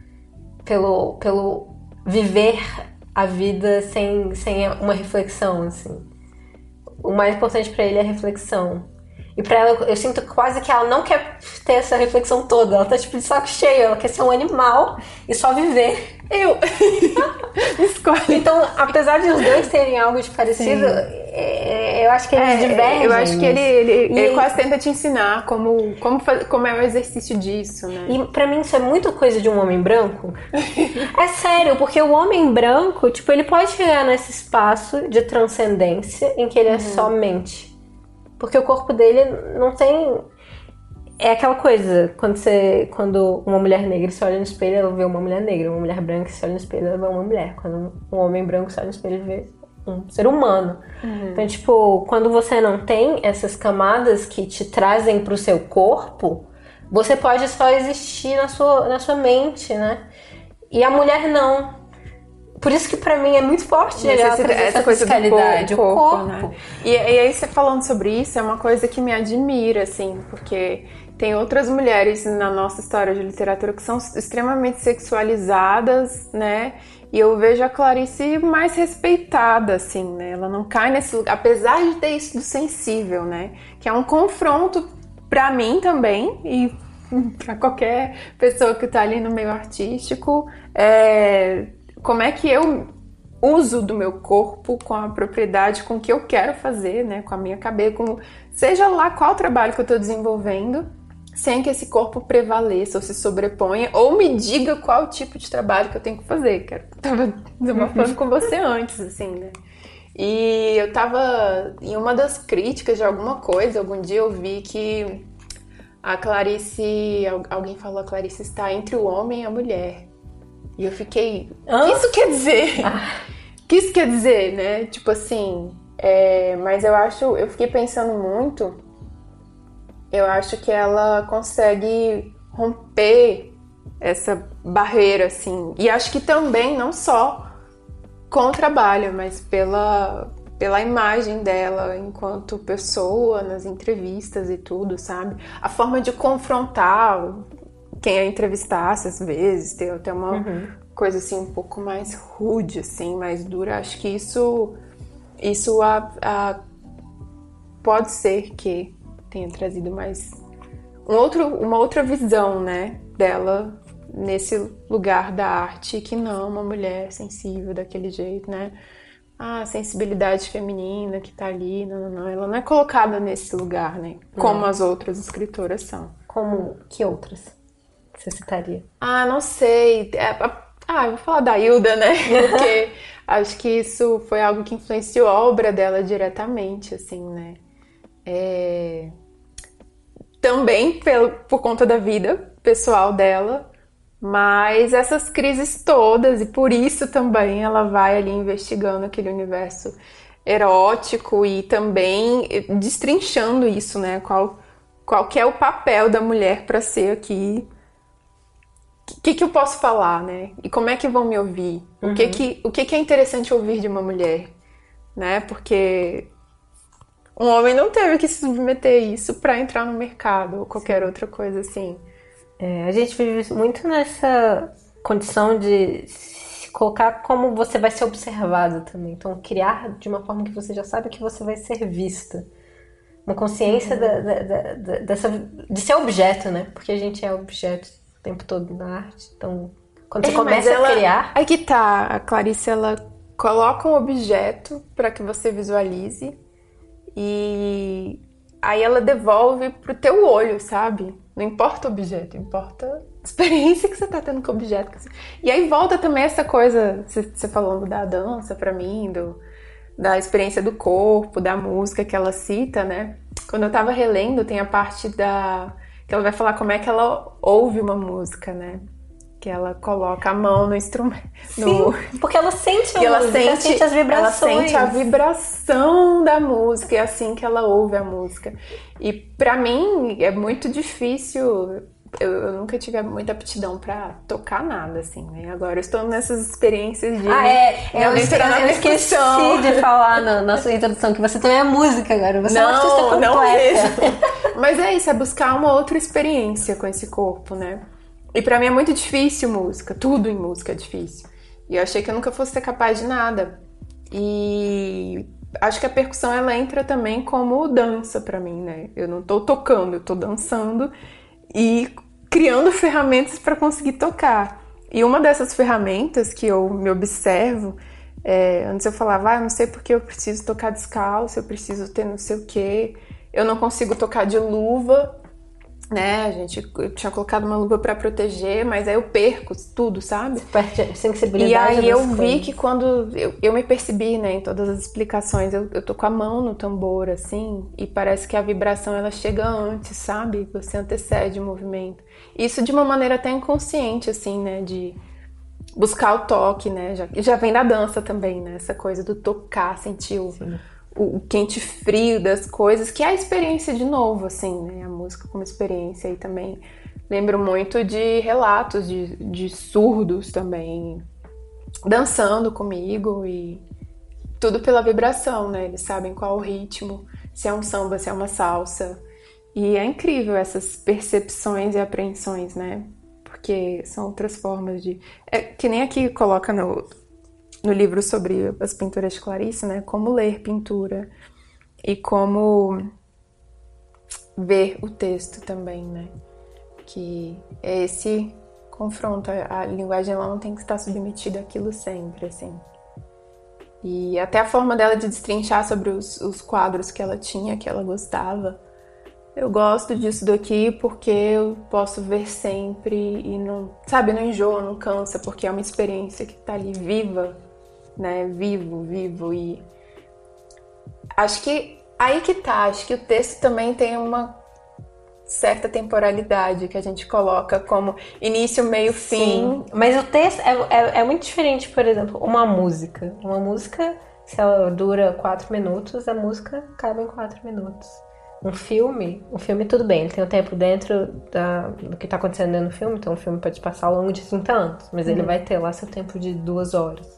Pelo. Pelo viver a vida sem, sem uma reflexão, assim. O mais importante para ele é a reflexão. E pra ela, eu sinto quase que ela não quer ter essa reflexão toda. Ela tá tipo de saco cheio. Ela quer ser um animal e só viver. Eu. Escolhe. Então, apesar de os dois terem algo de parecido, é, eu acho que eles é, divergem. Eu acho que ele, ele, e... ele quase tenta te ensinar como, como, como é o exercício disso, né? E pra mim isso é muito coisa de um homem branco. é sério, porque o homem branco, tipo, ele pode chegar nesse espaço de transcendência em que ele é uhum. só mente. Porque o corpo dele não tem. É aquela coisa, quando você. Quando uma mulher negra se olha no espelho, ela vê uma mulher negra. Uma mulher branca se olha no espelho, ela vê uma mulher. Quando um homem branco se olha no espelho, ele vê um ser humano. Uhum. Então, tipo, quando você não tem essas camadas que te trazem pro seu corpo, você pode só existir na sua, na sua mente, né? E a mulher não. Por isso que para mim é muito forte essa, essa, essa coisa do corpo, o corpo. Né? E, e aí você falando sobre isso é uma coisa que me admira, assim, porque tem outras mulheres na nossa história de literatura que são extremamente sexualizadas, né? E eu vejo a Clarice mais respeitada, assim, né? Ela não cai nesse lugar, apesar de ter isso do sensível, né? Que é um confronto para mim também e para qualquer pessoa que tá ali no meio artístico. É como é que eu uso do meu corpo com a propriedade com que eu quero fazer, né, com a minha cabeça, com seja lá qual trabalho que eu estou desenvolvendo, sem que esse corpo prevaleça ou se sobreponha ou me diga qual tipo de trabalho que eu tenho que fazer. Que eu tava desabafando com você antes, assim, né? E eu tava em uma das críticas de alguma coisa, algum dia eu vi que a Clarice, alguém falou a Clarice está entre o homem e a mulher. E eu fiquei. O que isso quer dizer? Ah. O que isso quer dizer, né? Tipo assim. É, mas eu acho. Eu fiquei pensando muito eu acho que ela consegue romper essa barreira, assim. E acho que também, não só com o trabalho, mas pela, pela imagem dela enquanto pessoa, nas entrevistas e tudo, sabe? A forma de confrontar quem a entrevistasse, às vezes, ter até uma uhum. coisa assim um pouco mais rude, assim, mais dura. Acho que isso, isso a, a, pode ser que tenha trazido mais um outro, uma outra visão, né, dela nesse lugar da arte que não uma mulher sensível daquele jeito, né? Ah, a sensibilidade feminina que tá ali, não, não, não. Ela não é colocada nesse lugar, né? Como não. as outras escritoras são. Como que outras? Você citaria? Ah, não sei. É, ah, eu vou falar da Hilda, né? Porque acho que isso foi algo que influenciou a obra dela diretamente, assim, né? É... Também pelo, por conta da vida pessoal dela, mas essas crises todas, e por isso também ela vai ali investigando aquele universo erótico e também destrinchando isso, né? Qual, qual que é o papel da mulher para ser aqui o que, que eu posso falar, né? E como é que vão me ouvir? Uhum. O, que, uhum. que, o que, que é interessante ouvir de uma mulher, né? Porque um homem não teve que se submeter a isso para entrar no mercado ou qualquer Sim. outra coisa assim. É, a gente vive muito nessa condição de se colocar como você vai ser observado também. Então, criar de uma forma que você já sabe que você vai ser vista. Uma consciência uhum. da, da, da, dessa, de ser objeto, né? Porque a gente é objeto o tempo todo na arte. Então, quando é, você começa ela, a criar. Aí que tá, a Clarice ela coloca um objeto para que você visualize e aí ela devolve pro teu olho, sabe? Não importa o objeto, importa a experiência que você tá tendo com o objeto. E aí volta também essa coisa, você falando da dança para mim, do, da experiência do corpo, da música que ela cita, né? Quando eu tava relendo, tem a parte da. Que ela vai falar como é que ela ouve uma música, né? que ela coloca a mão no instrumento. No... porque ela sente a ela música, sente, sente as vibrações. Ela sente a vibração da música, é assim que ela ouve a música. E para mim é muito difícil. Eu, eu, nunca tive muita aptidão para tocar nada, assim, né? Agora eu estou nessas experiências de. Ah, é. Eu, eu, eu esqueci de falar na, na, sua introdução que você também é música agora. Você não, é artista completa. Não mesmo. Mas é isso, é buscar uma outra experiência com esse corpo, né? E para mim é muito difícil música, tudo em música é difícil. E eu achei que eu nunca fosse ser capaz de nada. E acho que a percussão ela entra também como dança para mim, né? Eu não tô tocando, eu tô dançando e criando ferramentas para conseguir tocar. E uma dessas ferramentas que eu me observo, é, antes eu falava, ah, não sei porque eu preciso tocar descalço, eu preciso ter não sei o quê, eu não consigo tocar de luva né? A gente eu tinha colocado uma luva para proteger, mas aí eu perco tudo, sabe? Perde sensibilidade. E aí eu vi que quando eu, eu me percebi, né, em todas as explicações, eu, eu tô com a mão no tambor, assim, e parece que a vibração ela chega antes, sabe? Você antecede o movimento. Isso de uma maneira até inconsciente, assim, né? De buscar o toque, né? Já, já vem da dança também, né? Essa coisa do tocar, sentir o. Sim o quente frio das coisas, que é a experiência de novo, assim, né? A música como experiência e também lembro muito de relatos de, de surdos também dançando comigo e tudo pela vibração, né? Eles sabem qual o ritmo, se é um samba, se é uma salsa. E é incrível essas percepções e apreensões, né? Porque são outras formas de. É que nem aqui coloca no, no livro sobre as pinturas de Clarice, né? Como ler pintura e como ver o texto também, né? Que é esse confronto. A linguagem ela não tem que estar submetida àquilo sempre, assim. E até a forma dela de destrinchar sobre os, os quadros que ela tinha, que ela gostava. Eu gosto disso daqui porque eu posso ver sempre e não, sabe, não enjoa, não cansa, porque é uma experiência que tá ali viva né? Vivo, vivo e acho que aí que tá, acho que o texto também tem uma certa temporalidade que a gente coloca como início, meio, fim. Sim, mas o texto é, é, é, muito diferente, por exemplo, uma música. Uma música, se ela dura quatro minutos, a música cabe em quatro minutos. um filme, um filme tudo bem, ele tem o tempo dentro da, do que tá acontecendo do filme, então o filme pode passar ao longo de 30 anos, mas uhum. ele vai ter lá seu tempo de duas horas.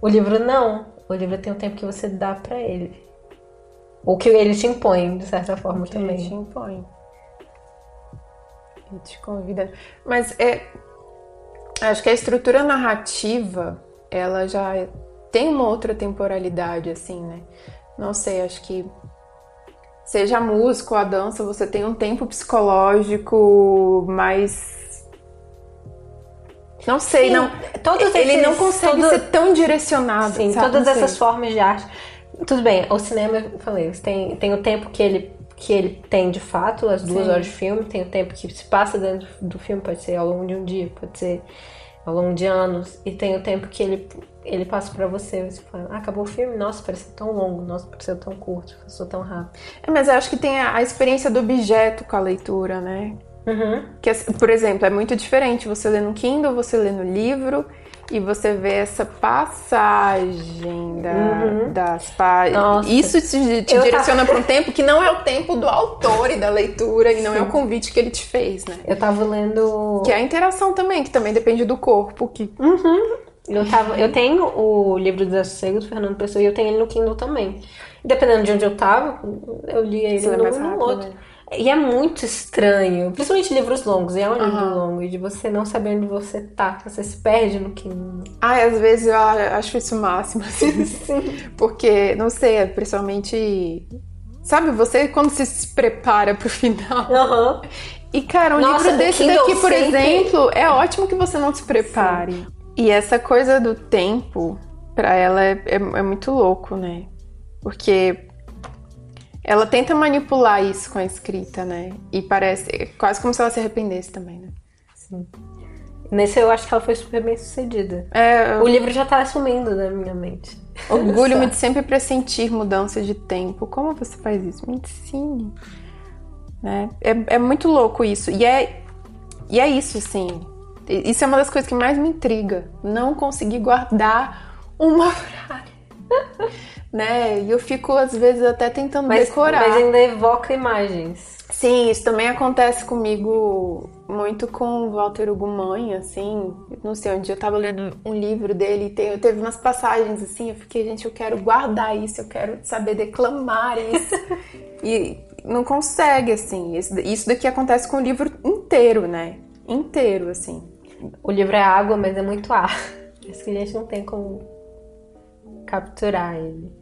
O livro não, o livro tem o tempo que você dá para ele. Ou que ele te impõe, de certa forma, que também. Ele te impõe. Ele te convida. Mas é. Acho que a estrutura narrativa, ela já tem uma outra temporalidade, assim, né? Não sei, acho que seja a música ou a dança, você tem um tempo psicológico mais. Não sei, Sim, não. Todos ele esses, não consegue todo... ser tão direcionado. Sim, sabe? todas essas formas de arte. Tudo bem, o cinema, eu falei, tem, tem o tempo que ele, que ele tem de fato, as duas Sim. horas de filme, tem o tempo que se passa dentro do filme, pode ser ao longo de um dia, pode ser ao longo de anos, e tem o tempo que ele ele passa para você, você fala, ah, acabou o filme, nossa, pareceu tão longo, nossa, pareceu tão curto, passou tão rápido. É, mas eu acho que tem a, a, experiência do objeto com a leitura, né? Uhum. Que, por exemplo, é muito diferente você ler no Kindle, você lê no livro e você vê essa passagem da, uhum. das páginas. Isso te, te direciona tava... para um tempo que não é o tempo do autor e da leitura e não Sim. é o convite que ele te fez, né? Eu tava lendo. Que é a interação também, que também depende do corpo. Que... Uhum. Eu, tava, eu tenho o livro do Desassossego do Fernando Pessoa e eu tenho ele no Kindle também. Dependendo de onde eu tava, eu li ele Você no, no outro. Né? E é muito estranho, principalmente livros longos, e é um livro uhum. longo, e de você não saber onde você tá, você se perde no Kindle. Ai, às vezes eu acho isso o máximo, assim. Porque, não sei, é principalmente. Sabe, você quando você se prepara pro final. Uhum. E, cara, um Nossa, livro desse daqui, por sempre... exemplo, é ótimo que você não se prepare. Sim. E essa coisa do tempo, para ela é, é, é, muito louco, né? Porque ela tenta manipular isso com a escrita, né? E parece é quase como se ela se arrependesse também, né? Sim. Nesse eu acho que ela foi super bem sucedida. É, o livro já tá sumindo da minha mente. Orgulho-me de sempre pressentir mudanças de tempo. Como você faz isso? Me ensine. Né? É, é muito louco isso. E é, e é isso, assim. Isso é uma das coisas que mais me intriga. Não conseguir guardar uma frase. Né? E eu fico, às vezes, até tentando mas, decorar. Mas ainda evoca imagens. Sim, isso também acontece comigo muito com o Walter Ugumãe, assim. Não sei, um dia eu tava lendo um livro dele e tem, teve umas passagens assim, eu fiquei, gente, eu quero guardar isso, eu quero saber declamar isso. e não consegue, assim. Isso daqui acontece com o livro inteiro, né? Inteiro, assim. O livro é água, mas é muito ar. Isso que a gente não tem como capturar ele.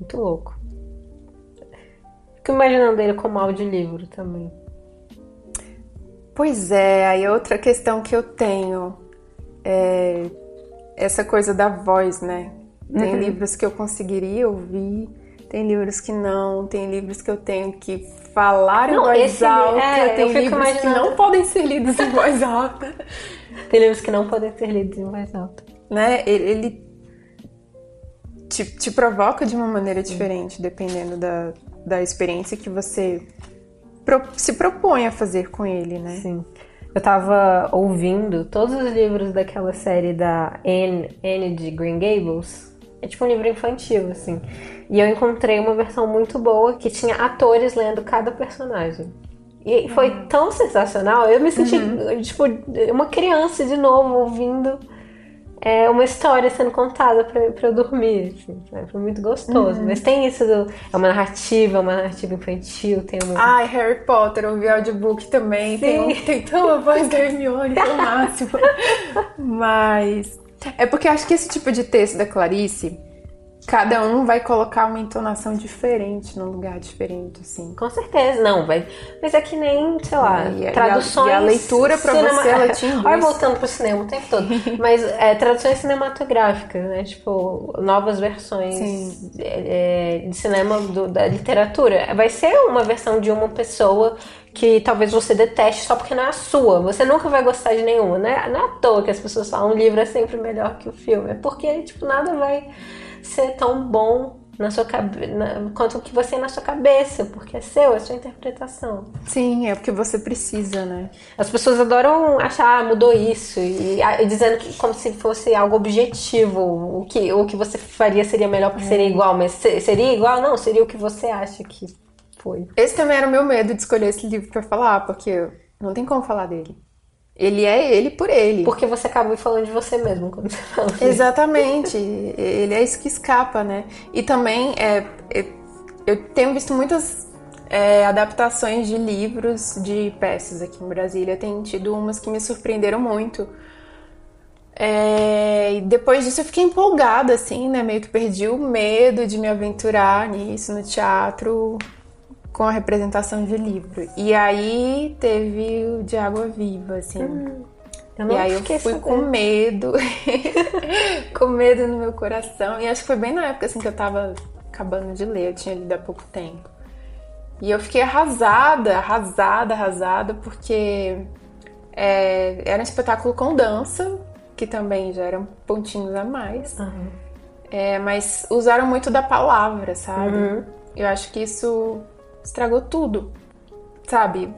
Muito louco. Fico imaginando ele como audiolivro também. Pois é, aí outra questão que eu tenho é essa coisa da voz, né? Tem uhum. livros que eu conseguiria ouvir, tem livros que não, tem livros que eu tenho que falar em não, voz esse, alta, é, tem livros imaginando... que não podem ser lidos em voz alta. Tem livros que não podem ser lidos em voz alta. Né? Ele, ele te, te, provoca de uma maneira diferente, dependendo da, da experiência que você pro, se propõe a fazer com ele, né? Sim. Eu tava ouvindo todos os livros daquela série da Anne, Anne de Green Gables. É tipo um livro infantil, assim. E eu encontrei uma versão muito boa que tinha atores lendo cada personagem. E foi uhum. tão sensacional, eu me senti uhum. tipo uma criança de novo ouvindo é, uma história sendo contada pra, pra eu dormir. Assim, Foi muito gostoso. Uhum. Mas tem isso do. É uma narrativa, uma narrativa infantil, tem uma. Ai, Harry Potter, ouvi audiobook também. Tem, tem tão a voz da Hermione, é o máximo. Mas. É porque acho que esse tipo de texto da Clarice cada um vai colocar uma entonação diferente num lugar diferente, assim. Com certeza, não, vai. Mas é que nem, sei lá, e, traduções. E a, e a leitura pra cinema... você, ela te Olha, voltando pro cinema o tempo todo. Mas é, traduções cinematográficas, né? Tipo, novas versões é, de cinema do, da literatura. Vai ser uma versão de uma pessoa que talvez você deteste só porque não é a sua. Você nunca vai gostar de nenhuma, né? Não é à toa que as pessoas falam um livro é sempre melhor que o filme. É porque, tipo, nada vai ser tão bom na sua cabeça quanto o que você é na sua cabeça, porque é seu, é sua interpretação. Sim, é porque você precisa, né? As pessoas adoram achar, ah, mudou isso, e, e, dizendo que como se fosse algo objetivo, o que, o que você faria seria melhor porque é. seria igual, mas seria igual? Não, seria o que você acha que Foi. Esse também era o meu medo de escolher esse livro pra falar, porque não tem como falar dele. Ele é ele por ele. Porque você acabou falando de você mesmo quando você fala. Exatamente. ele é isso que escapa, né? E também é, eu tenho visto muitas é, adaptações de livros de peças aqui em Brasília. Tem tido umas que me surpreenderam muito. É, e depois disso eu fiquei empolgada, assim, né? Meio que perdi o medo de me aventurar nisso no teatro com a representação de livro. E aí teve o de Água Viva, assim. Hum, e aí eu fui com medo, com medo no meu coração. E acho que foi bem na época assim que eu tava acabando de ler, eu tinha lido há pouco tempo. E eu fiquei arrasada, arrasada, arrasada, porque é, era um espetáculo com dança, que também já eram pontinhos a mais. Uhum. É, mas usaram muito da palavra, sabe? Uhum. Eu acho que isso estragou tudo, sabe?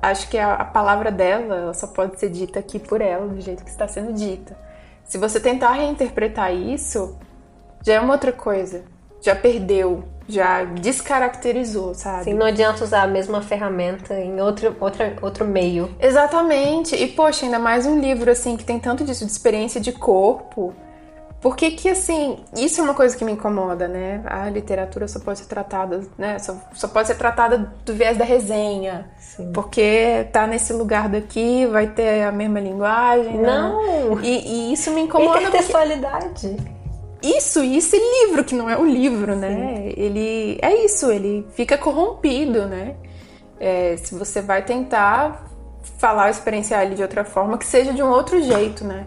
Acho que a, a palavra dela só pode ser dita aqui por ela, do jeito que está sendo dita. Se você tentar reinterpretar isso, já é uma outra coisa. Já perdeu, já descaracterizou, sabe? Sim, não adianta usar a mesma ferramenta em outro, outra, outro meio. Exatamente. E, poxa, ainda mais um livro, assim, que tem tanto disso de experiência de corpo por que assim, isso é uma coisa que me incomoda, né? A literatura só pode ser tratada, né? Só, só pode ser tratada do viés da resenha. Sim. Porque tá nesse lugar daqui, vai ter a mesma linguagem, né? Não! Né? E, e, isso me incomoda. Intertextualidade. Porque... Isso, e esse livro, que não é o livro, né? Ele é isso, ele fica corrompido, né? É, se você vai tentar falar, experienciar ele de outra forma, que seja de um outro jeito, né?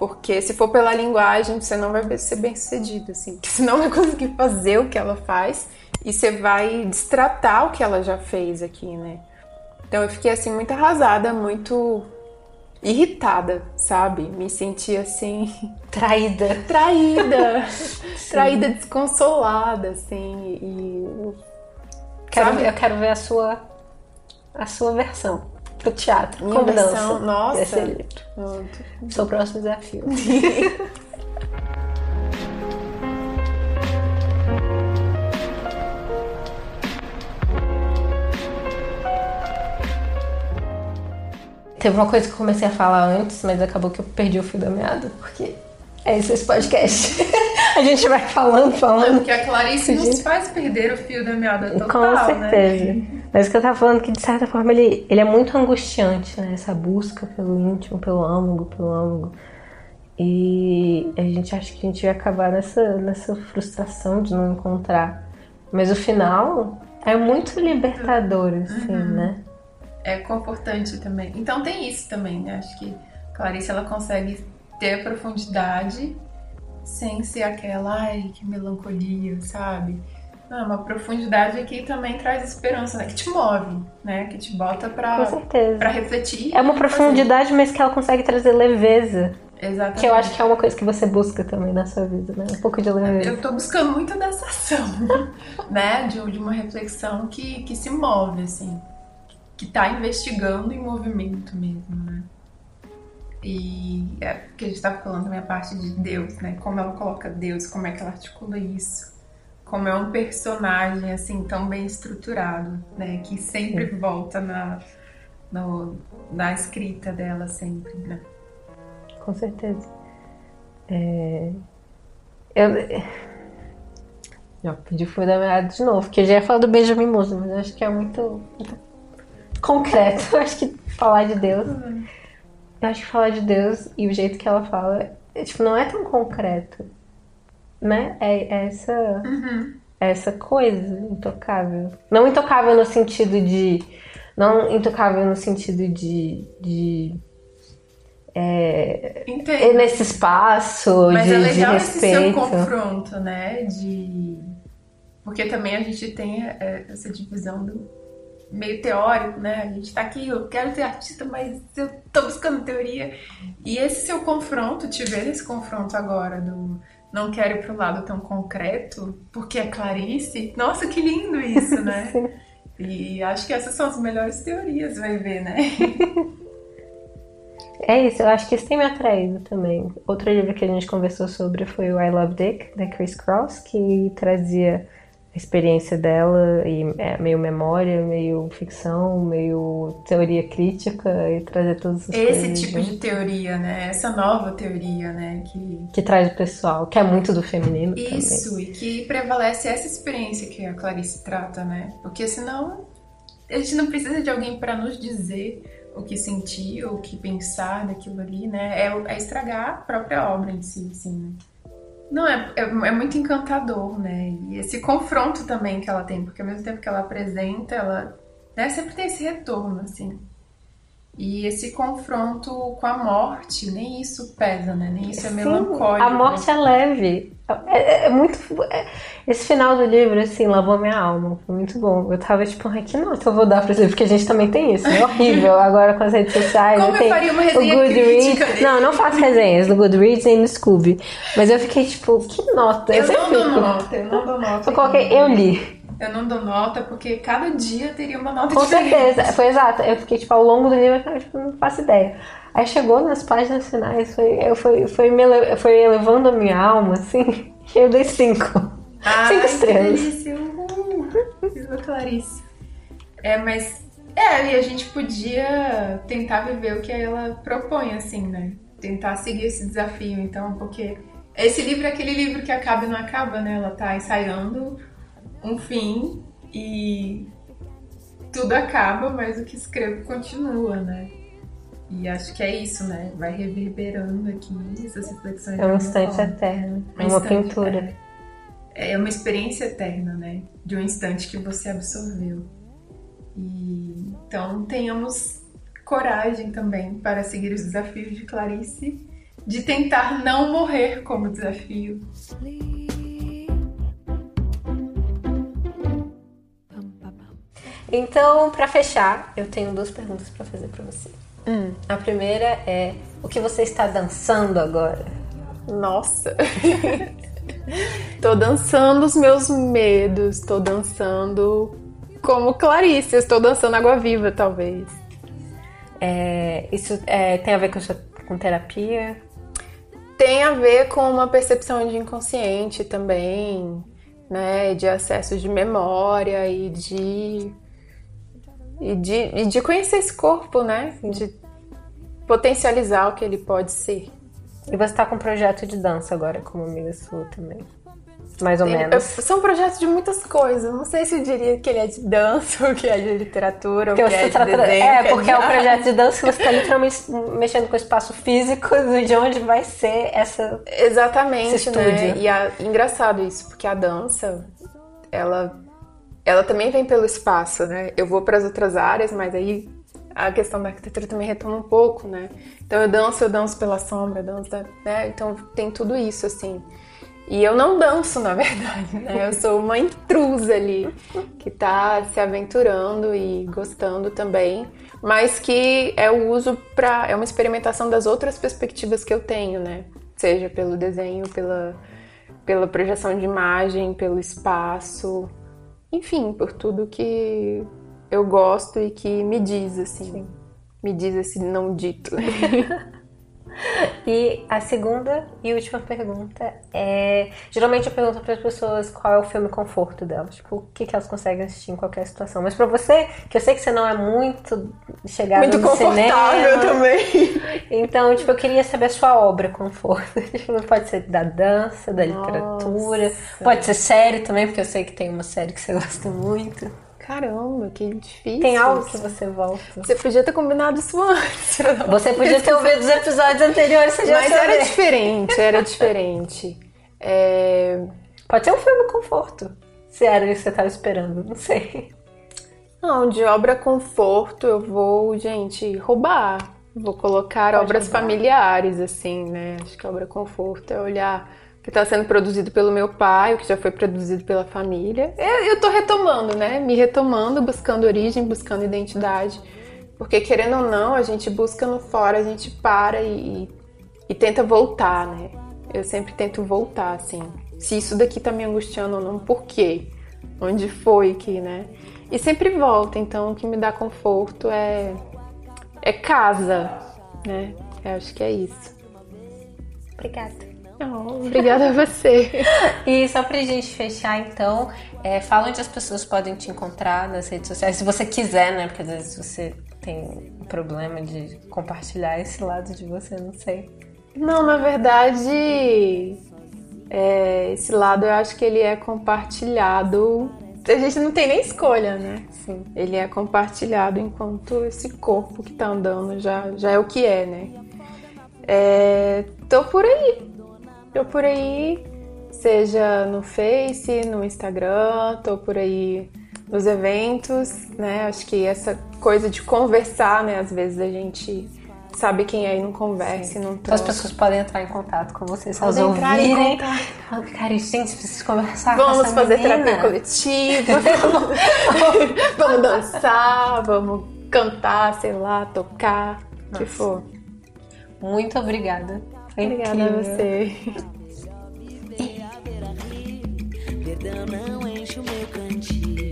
Porque se for pela linguagem, você não vai ser bem sucedido, assim. Porque você não vai conseguir fazer o que ela faz e você vai destratar o que ela já fez aqui, né? Então eu fiquei assim muito arrasada, muito irritada, sabe? Me senti assim. Traída. Traída. traída, desconsolada, assim. E. Quero, eu quero ver a sua. a sua versão pro teatro. Minha com versão, dança. Nossa. Esse livro. Seu próximo desafio. Teve uma coisa que eu comecei a falar antes, mas acabou que eu perdi o fio da meada, porque é isso esse podcast. a gente vai falando, falando. É porque a Clarice nos faz perder o fio da meada total, Com né? certeza. Né? Mas o que eu tava falando que, de certa forma, ele, ele é muito angustiante, né? Essa busca pelo íntimo, pelo âmago, pelo âmago. E a gente acha que a gente vai acabar nessa, nessa frustração de não encontrar. Mas o final é muito libertador, assim, uhum. né? É confortante também. Então tem isso também, né? Acho que Clarice ela consegue ter profundidade sem ser aquela, ai, que melancolia, sabe? Não, uma profundidade que também traz esperança, né? Que te move, né? Que te bota pra, Com certeza. pra refletir. É uma profundidade, mas que ela consegue trazer leveza. Exatamente. Que eu acho que é uma coisa que você busca também na sua vida, né? Um pouco de leveza. Eu tô buscando muito dessa ação, né? De, de uma reflexão que, que se move, assim. Que tá investigando em movimento mesmo, né? E é porque a gente estava falando também a parte de Deus, né? Como ela coloca Deus, como é que ela articula isso como é um personagem assim tão bem estruturado, né? Que sempre Sim. volta na, no, na escrita dela sempre, né? Com certeza. É... Eu já pedi foi da minha de novo, porque eu já ia falar do Benjamin Mosley, mas acho que é muito, muito concreto. Eu acho que falar de Deus. Uhum. Eu acho que falar de Deus e o jeito que ela fala, é, tipo, não é tão concreto né? É, é essa, uhum. É essa coisa intocável. Não intocável no sentido de. Não intocável no sentido de. de é, nesse espaço Mas de, é legal de respeito. esse seu confronto, né? De porque também a gente tem é, essa divisão do meio teórico, né? A gente tá aqui, eu quero ser artista, mas eu tô buscando teoria. E esse seu confronto, te ver esse confronto agora do não quero ir para o lado tão concreto, porque é Clarice. Nossa, que lindo isso, né? e acho que essas são as melhores teorias, vai ver, né? É isso, eu acho que isso tem me atraído também. Outro livro que a gente conversou sobre foi o I Love Dick, da Chris Cross, que trazia a experiência dela e é meio memória, meio ficção, meio teoria crítica e trazer todas essas Esse coisas. tipo né? de teoria, né? Essa nova teoria, né? Que Que traz o pessoal, que é muito do feminino também. Isso, e que prevalece essa experiência que a Clarice trata, né? Porque senão a gente não precisa de alguém para nos dizer o que sentir, o que pensar daquilo ali, né? É, é estragar a própria obra em si, assim, né? Não, é, é, é muito encantador, né? E esse confronto também que ela tem, porque ao mesmo tempo que ela apresenta, ela né, sempre tem esse retorno, assim. E esse confronto com a morte, nem isso pesa, né? Nem isso é Sim, melancólico. a morte é leve. É, é- é muito. é- esse final do livro, assim, lavou minha alma. Foi muito bom. Eu tava tipo, ai, que nota eu vou dar pra esse livro? Porque a gente também tem isso. É horrível agora com as redes sociais. Como eu faria uma o resenha Goodreads. crítica dele? Não, eu não faço resenhas no Goodreads nem no Scooby. Mas eu fiquei tipo, que nota? Eu sempre não dou fico- nota, eu não dou nota. Eu coloquei, eu li. Eu não dou nota porque cada dia teria uma nota Com diferente. certeza, foi exato. Eu fiquei, tipo, ao longo do livro, eu tipo, não faço ideia. Aí chegou nas páginas finais, foi, eu foi, foi, me ele- foi elevando a minha alma, assim, e eu dei cinco. Cinco que estrelas. Viva Clarice. É, mas... É, e a gente podia tentar viver o que ela propõe, assim, né? Tentar seguir esse desafio, então, porque... Esse livro é aquele livro que acaba e não acaba, né? Ela tá ensaiando um fim e tudo acaba, mas o que escrevo continua, né? E acho que é isso, né? Vai reverberando aqui essas reflexões. É um instante forma. eterno, é Um uma pintura. É, é uma experiência eterna, né? De um instante que você absorveu. E então tenhamos coragem também para seguir os desafios de Clarice, de tentar não morrer como desafio. Então, pra fechar, eu tenho duas perguntas pra fazer pra você. Hum. A primeira é, o que você está dançando agora? Nossa! tô dançando os meus medos, tô dançando como Clarice, estou dançando água viva, talvez. É, isso é, tem a ver com, com terapia? Tem a ver com uma percepção de inconsciente também, né? De acesso de memória e de. E de, e de conhecer esse corpo, né? De potencializar o que ele pode ser. E você tá com um projeto de dança agora, como amiga sua também. Mais ou Tem- menos. são projetos de muitas coisas. Não sei se eu diria que ele é de dança, ou que é de literatura, ou Porque que é de tá tra- desenho. é, que porque é de um projeto de dança que você tá literalmente mexendo com o espaço físico de onde vai ser essa. Exatamente, Esse né? E a- engraçado isso, porque a dança, ela, ela também vem pelo espaço, né? Eu vou para as outras áreas, mas aí a questão da arquitetura também retoma um pouco, né? Então eu danço, eu danço pela sombra, danço, né? Então tem tudo isso, assim. E eu não danço, na verdade, né? Eu sou uma intrusa ali, que tá se aventurando e gostando também, mas que é o uso para é uma experimentação das outras perspectivas que eu tenho, né? Seja pelo desenho, pela, pela projeção de imagem, pelo espaço, enfim, por tudo que eu gosto e que me diz, assim. Me diz esse não dito. E a segunda e última pergunta é. Geralmente eu pergunto para as pessoas qual é o filme conforto delas. Tipo, o que, que elas conseguem assistir em qualquer situação. Mas pra você, que eu sei que você não é muito chegada Muito no confortável cinema, também. Então, tipo, eu queria saber a sua obra conforto. Tipo, pode ser da dança, da literatura, Nossa. pode ser série também, porque eu sei que tem uma série que você gosta muito. Caramba, que difícil. Tem algo que você volta. Você podia ter combinado isso antes. Você podia ter ouvido os episódios anteriores, você já Mas era saber. diferente, era diferente. É, Pode ser um filme conforto. Se era isso que você estava esperando, não sei. Não, de obra conforto eu vou, gente, roubar. Vou colocar Pode obras roubar. familiares, assim, né? Acho que obra conforto é olhar que está sendo produzido pelo meu pai, o que já foi produzido pela família. Eu, tô retomando, né? Me retomando, buscando origem, buscando identidade. Porque, querendo ou não, a gente busca no fora, a gente para e, e tenta voltar, né? Eu sempre tento voltar, assim. Se isso daqui tá me angustiando ou não, por quê? Onde foi que, né? E sempre volta, então o que me dá conforto é, é casa, né? Eu acho que é isso. Obrigada. Oh, obrigada a você. e só pra gente fechar, então, é, fala onde as pessoas podem te encontrar nas redes sociais, se você quiser, né? Porque às vezes você tem problema de compartilhar esse lado de você, não sei. Não, na verdade, é, esse lado eu acho que ele é compartilhado. A gente não tem nem escolha, né? Sim. Ele é compartilhado enquanto esse corpo que tá andando já, já é o que é, né? É, tô por aí. Tô por aí, seja no Face, no Instagram, tô por aí nos eventos, né? Acho que essa coisa de conversar, né? Às vezes a gente sabe quem é e não conversa e não troca. Então as pessoas podem entrar em contato com você se elas ouvirem. Cara, gente, preciso conversar Vamos com fazer menina. terapia coletiva. vamos dançar, vamos cantar, sei lá, tocar, o que for. Muito obrigada. Obrigada a você. Perdão não enche o meu cantinho.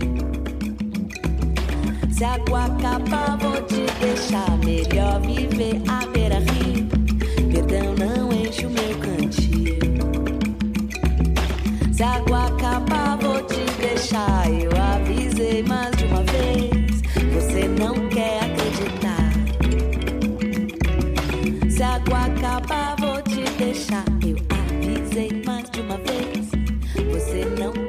Se a água acabar, vou te deixar. Melhor viver à beira-rio. Perdão não enche o meu cantinho. Se a água acabar, vou te deixar. Eu avisei mais de uma vez. Você não quer acreditar. Se a água acabar, não